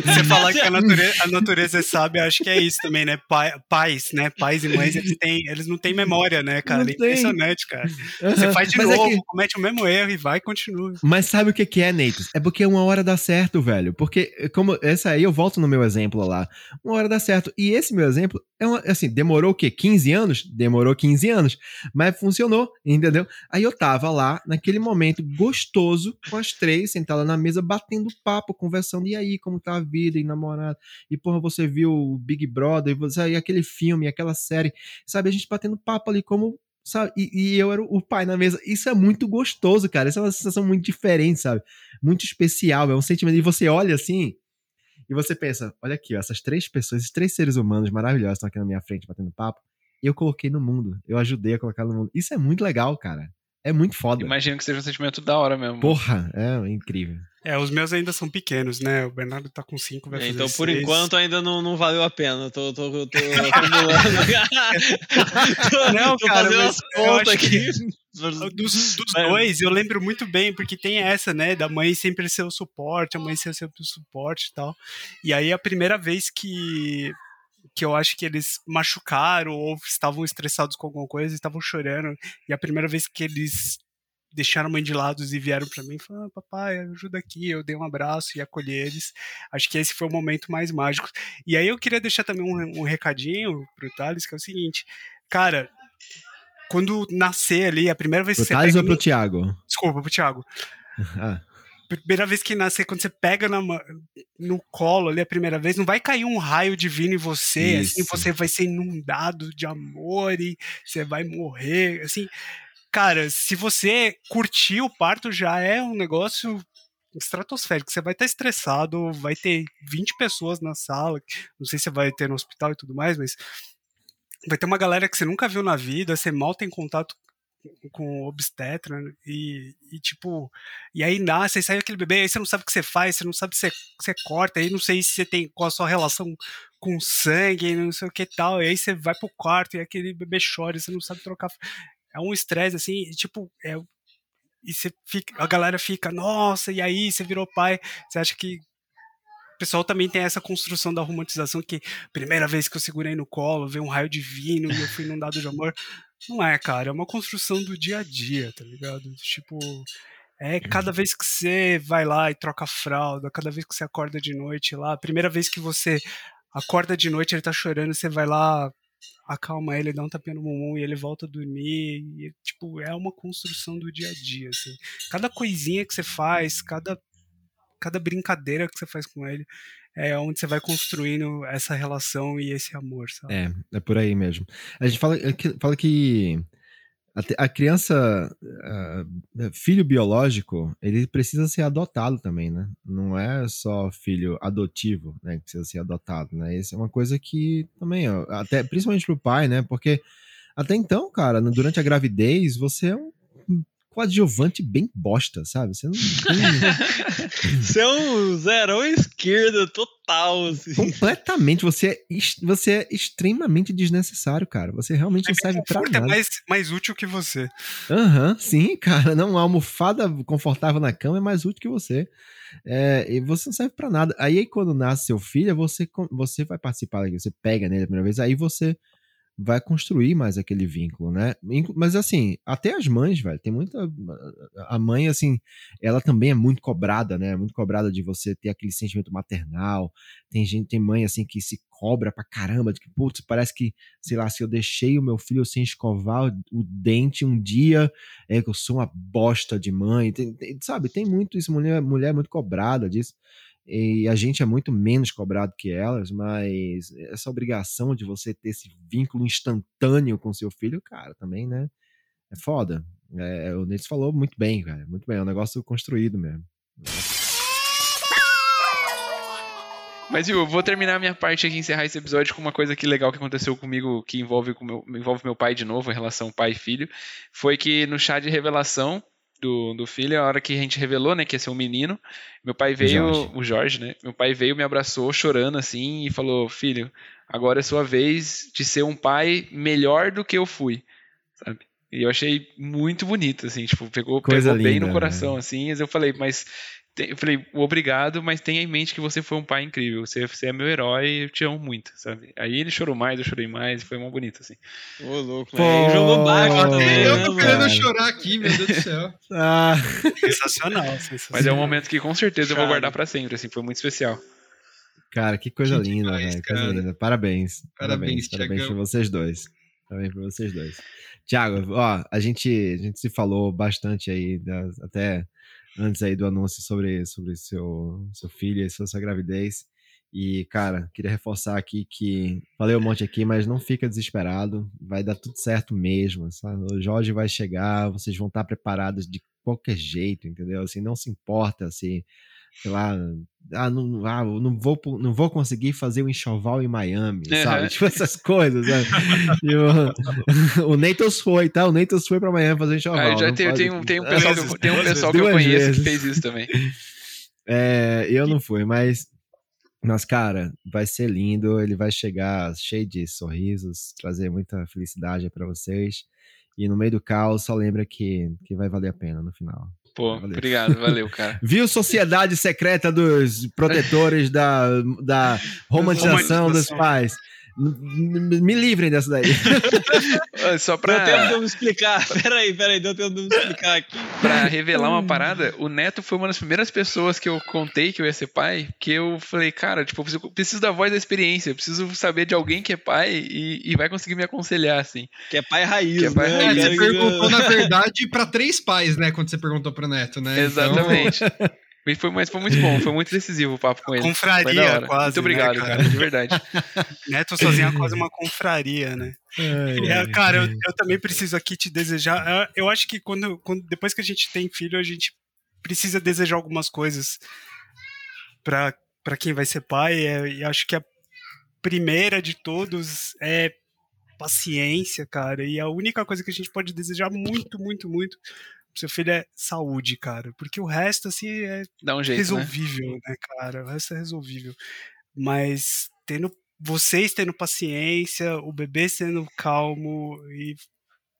você falar que a natureza, a natureza sabe, acho que é isso também, né? Pai, pais, né? Pais e mães, eles, têm, eles não têm memória, né, cara? É impressionante, cara. Uhum. Você faz de Mas é novo, que- comete o mesmo erro e vai e continua. Mas sabe o que que é, Neitos? É porque uma hora dá certo, velho. Porque, como essa aí, eu volto no meu exemplo lá. Uma hora dá certo. E esse meu exemplo, é uma, assim, demorou o quê? 15 anos? Demorou 15 anos. Mas funcionou, entendeu? Aí eu tava lá, naquele momento gostoso, com as três, sentada na mesa, batendo papo, conversando. E aí, como tá a vida e namorado? E, porra, você viu o Big Brother, e, você, e aquele filme, aquela série. Sabe, a gente batendo papo ali como sabe? E, e eu era o pai na mesa. Isso é muito gostoso, cara. Isso é uma sensação muito diferente, sabe? Muito especial. É um sentimento. E você olha assim e você pensa: olha aqui, ó, essas três pessoas, esses três seres humanos maravilhosos estão aqui na minha frente batendo papo. Eu coloquei no mundo. Eu ajudei a colocar no mundo. Isso é muito legal, cara. É muito foda. Imagino que seja um sentimento da hora mesmo. Porra, é incrível. É, os meus ainda são pequenos, né? O Bernardo tá com cinco, vai fazer Então, por seis. enquanto, ainda não, não valeu a pena. Tô, tô, tô, tô acumulando. Não, tô cara, fazendo as contas aqui. Dos, dos Mas- dois, eu lembro muito bem, porque tem essa, né, da mãe sempre ser o suporte, a mãe ser sempre o suporte e tal. E aí, a primeira vez que, que eu acho que eles machucaram ou estavam estressados com alguma coisa, estavam chorando, e a primeira vez que eles deixaram a mãe de lado e vieram pra mim, falaram, ah, papai, ajuda aqui, eu dei um abraço e acolhi eles. Acho que esse foi o momento mais mágico. E aí eu queria deixar também um, um recadinho pro Thales, que é o seguinte, cara, quando nascer ali, a primeira vez Pro que você Thales pega ou pro no- Thiago? Desculpa, pro Thiago. Ah, Primeira vez que nascer, quando você pega na no colo ali a primeira vez, não vai cair um raio divino em você, assim, Isso. você vai ser inundado de amor e você vai morrer, assim. Cara, se você curtir o parto, já é um negócio estratosférico. Você vai estar estressado, vai ter 20 pessoas na sala, não sei se vai ter no hospital e tudo mais, mas vai ter uma galera que você nunca viu na vida, você mal tem contato com obstetra né? e, e tipo e aí nasce, aí sai aquele bebê, aí você não sabe o que você faz, você não sabe se você, você corta, aí não sei se você tem qual a sua relação com sangue, não sei o que tal, e aí você vai pro quarto e aquele bebê chora, e você não sabe trocar. É um estresse assim, tipo, é e você fica, a galera fica, nossa, e aí você virou pai, você acha que o pessoal também tem essa construção da romantização que primeira vez que eu segurei no colo, veio um raio divino e eu fui inundado de amor. Não é, cara, é uma construção do dia a dia, tá ligado? Tipo, é cada vez que você vai lá e troca a fralda, cada vez que você acorda de noite lá, primeira vez que você acorda de noite, ele tá chorando, você vai lá, acalma ele, dá um tapinha no bumbum e ele volta a dormir. E, tipo, é uma construção do dia a dia, assim. Cada coisinha que você faz, cada, cada brincadeira que você faz com ele, é onde você vai construindo essa relação e esse amor, sabe? É, é por aí mesmo. A gente fala é fala que a, a criança, ah, filho biológico, ele precisa ser adotado também, né? Não é só filho adotivo, né, que precisa ser adotado, né? Isso é uma coisa que também, até principalmente pro pai, né? Porque até então, cara, durante a gravidez, você é um coadjuvante bem bosta, sabe? Você não tem Você é um zerão esquerda total, assim. completamente, você é, você é extremamente desnecessário, cara. Você realmente não serve pra é nada. mais, mais útil que você. Aham, sim, cara. Não, uma almofada confortável na cama é mais útil que você. É, e você não serve pra nada. Aí, quando nasce seu filho, você, você vai participar daqui, você pega nele a primeira vez, aí você vai construir mais aquele vínculo, né? Mas assim, até as mães, velho, tem muita. A mãe, assim, ela também é muito cobrada, né? Muito cobrada de você ter aquele sentimento maternal. Tem gente, tem mãe, assim, que se cobra pra caramba, de que, putz, parece que, sei lá, se eu deixei o meu filho sem escovar o, o dente um dia, é que eu sou uma bosta de mãe. Tem- tem- sabe, tem muito isso, mulher, mulher é muito cobrada disso. E a gente é muito menos cobrado que elas, mas essa obrigação de você ter esse vínculo instantâneo com seu filho, cara, também, né? É foda. É, o Nils falou muito bem, cara. Muito bem. É um negócio construído mesmo. Mas eu vou terminar minha parte aqui, encerrar esse episódio com uma coisa que legal que aconteceu comigo, que envolve, com meu, envolve meu pai de novo, em relação pai e filho. Foi que no chá de revelação do, do filho, a hora que a gente revelou, né, que ia ser um menino, meu pai veio, Jorge. o Jorge, né? Meu pai veio, me abraçou chorando assim e falou: Filho, agora é sua vez de ser um pai melhor do que eu fui, sabe? E eu achei muito bonito, assim, tipo, pegou, Coisa pegou bem linda, no coração, né? assim. Mas eu falei, mas eu falei, obrigado, mas tenha em mente que você foi um pai incrível. Você, você é meu herói e eu te amo muito, sabe? Aí ele chorou mais, eu chorei mais, e foi muito bonito, assim. Ô, louco, Pô, velho. Jogou baixo também, eu né, tô querendo chorar aqui, meu Deus do céu. Ah, Sensacional, sensacional. Mas é um momento que com certeza eu vou Chave. guardar pra sempre, assim, foi muito especial. cara, que coisa Que linda, demais, velho. Coisa cara. linda. Parabéns. Parabéns, Parabéns, parabéns pra vocês dois. Parabéns pra vocês dois. Tiago, ó, a gente, a gente se falou bastante aí, até antes aí do anúncio sobre, sobre seu, seu filho e sua, sua gravidez. E, cara, queria reforçar aqui que falei um monte aqui, mas não fica desesperado. Vai dar tudo certo mesmo, sabe? O Jorge vai chegar, vocês vão estar preparados de qualquer jeito, entendeu? Assim, não se importa se, sei lá, ah, não, ah, não, vou, não vou conseguir fazer o enxoval em Miami, sabe? Uhum. Tipo essas coisas, sabe? O, o Neitos foi, tá? O Neitos foi pra Miami fazer o enxoval. Ah, já tem, pode- tem, um, tem um pessoal, que, vezes, tem um pessoal que eu conheço vezes. que fez isso também. É, eu não fui, mas. Mas, cara, vai ser lindo. Ele vai chegar cheio de sorrisos, trazer muita felicidade para vocês. E no meio do caos, só lembra que, que vai valer a pena no final. Pô, Valeu. obrigado, valeu, cara. Viu Sociedade Secreta dos Protetores da, da romantização dos pais? Me livrem dessa daí. Só Deu tempo de pra, eu me explicar. Peraí, peraí, deu tempo de me explicar aqui. pra revelar uma parada, o Neto foi uma das primeiras pessoas que eu contei que eu ia ser pai, que eu falei, cara, tipo, eu preciso- da voz da experiência, eu preciso saber de alguém que é pai e, e vai conseguir me aconselhar, assim. Que é pai raiz, Que é pai né? raiz. É, você perguntou, na verdade, pra três pais, né? Quando você perguntou pro Neto, né? Exatamente. Mas foi, mas foi muito bom, foi muito decisivo o papo com ele. Confraria, quase, Muito obrigado, né, cara? cara? de verdade. Neto sozinho é quase uma confraria, né? É, cara, eu, eu também preciso aqui te desejar. Eu, acho que quando, quando depois que a gente tem filho, a gente precisa desejar algumas coisas pra pra quem vai ser pai. É, e acho que a primeira de todos é paciência, cara. E a única coisa que a gente pode desejar muito, muito, muito seu filho é saúde, cara. Porque o resto, assim, é Dá um jeito, né? resolvível, né? cara? O resto é resolvível. Mas tendo vocês tendo paciência, o bebê sendo calmo e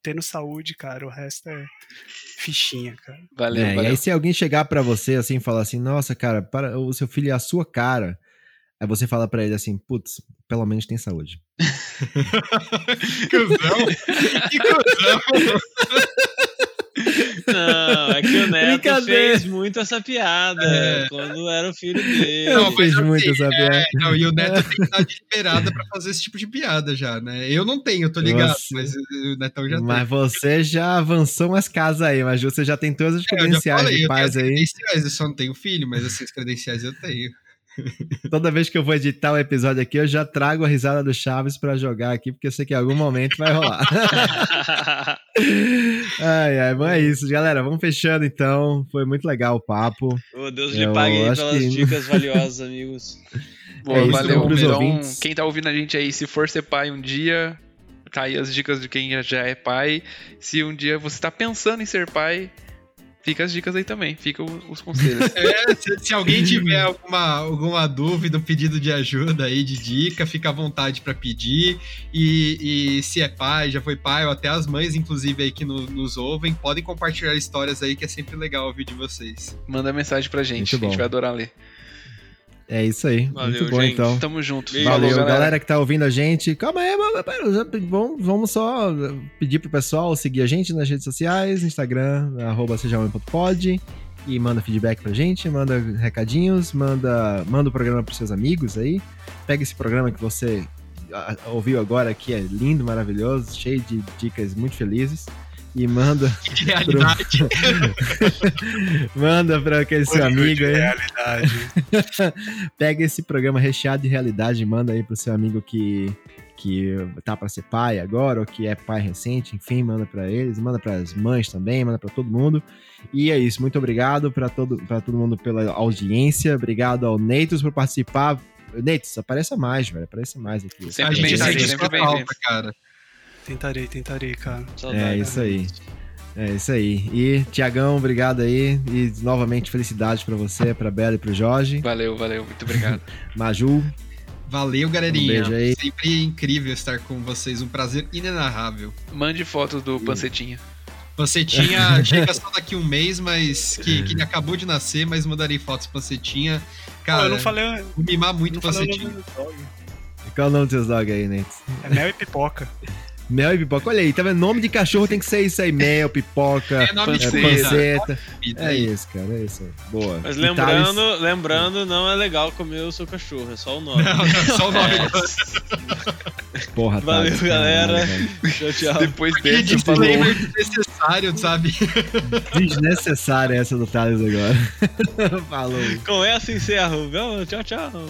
tendo saúde, cara, o resto é fichinha, cara. Valeu, É, e valeu. aí, se alguém chegar pra você assim e falar assim, nossa, cara, para, o seu filho é a sua cara. Aí você fala pra ele assim, putz, pelo menos tem saúde. Que cuzão. Que cuzão. Não, é que o Neto fez muito essa piada É. quando era o filho dele. Eu mas fiz assim, muito essa piada. É, não, e o Neto tem idade liberada pra fazer esse tipo de piada já, né? Eu não tenho, eu tô ligado, Nossa. mas o Netão já Mas você já avançou umas casas aí, mas você já tem todas as. É, credenciais falei, de as aí. credenciais, eu só não tenho filho, mas assim, as credenciais eu tenho. Toda vez que eu vou editar o episódio aqui, eu já trago a risada do Chaves pra jogar aqui, porque eu sei que em algum momento vai rolar. ai, ai, bom, é isso, galera. Vamos fechando então. Foi muito legal o papo. Ô, Deus lhe pague pelas que- dicas valiosas, amigos. Boa, É isso, valeu. pros Então, ouvintes. quem tá ouvindo a gente aí, se for ser pai um dia, tá aí as dicas de quem já é pai. Se um dia você tá pensando em ser pai, fica as dicas aí também, fica os conselhos. É, se, se alguém tiver alguma, alguma dúvida, um pedido de ajuda aí, de dica, fica à vontade pra pedir. E, e se é pai, já foi pai, ou até as mães, inclusive, aí que no- nos ouvem, podem compartilhar histórias aí, que é sempre legal ouvir de vocês. Manda mensagem pra gente, a gente vai adorar ler. É isso aí. Valeu, muito bom, gente. então. Tamo junto. Beijo. Valeu, Falou, galera. que tá ouvindo a gente. Calma aí, mas- pera, já- vamos, vamos só pedir pro pessoal seguir a gente nas redes sociais, Instagram, arroba sejamãe.pod e manda feedback pra gente, manda recadinhos, manda, manda o programa pros seus amigos aí. Pega esse programa que você ouviu agora, que é lindo, maravilhoso, cheio de dicas muito felizes. E manda. De realidade. manda pra aquele seu amigo de aí. realidade. Pega esse programa recheado de realidade e manda aí pro seu amigo que, que tá pra ser pai agora, ou que é pai recente, enfim, manda pra eles, manda pras mães também, manda pra todo mundo. E é isso, muito obrigado pra todo, pra todo mundo pela audiência, obrigado ao Neitos por participar. Neitos, apareça mais, velho, apareça mais aqui. A Sempre gente bem-vindo, sente falta, cara. Tentarei, tentarei, cara. Saudade. É isso aí. É isso aí. E, Tiagão, obrigado aí. E novamente, felicidades pra você, pra Bela e pro Jorge. Valeu, valeu, muito obrigado. Maju, Valeu, galerinha. Um beijo aí. Sempre incrível estar com vocês. Um prazer inenarrável. Mande fotos do Pancetinha. Pancetinha chega só daqui um mês, mas que, que ele acabou de nascer, mas mandarei fotos Pancetinha. Pô, Cara, eu não falei, vou mimar muito Pancetinha. do dog. qual é o nome dos seus dogs aí, Neitos? É mel e pipoca. Mel e pipoca. Olha aí, tá vendo? Nome de cachorro tem que ser isso aí. Mel, pipoca, É nome de é, Panceta. panceta. É isso, cara, é isso aí. Boa. Mas lembrando, lembrando, não é legal comer o seu cachorro, é só o nome. Não, não, só o nome. Thales, porra, Valeu, Thales, galera. velho. Tchau, tchau. Depois Que dessa, falou. desnecessário, sabe? Desnecessária essa do Thales agora. Falou. Com essa encerro. Tchau, tchau.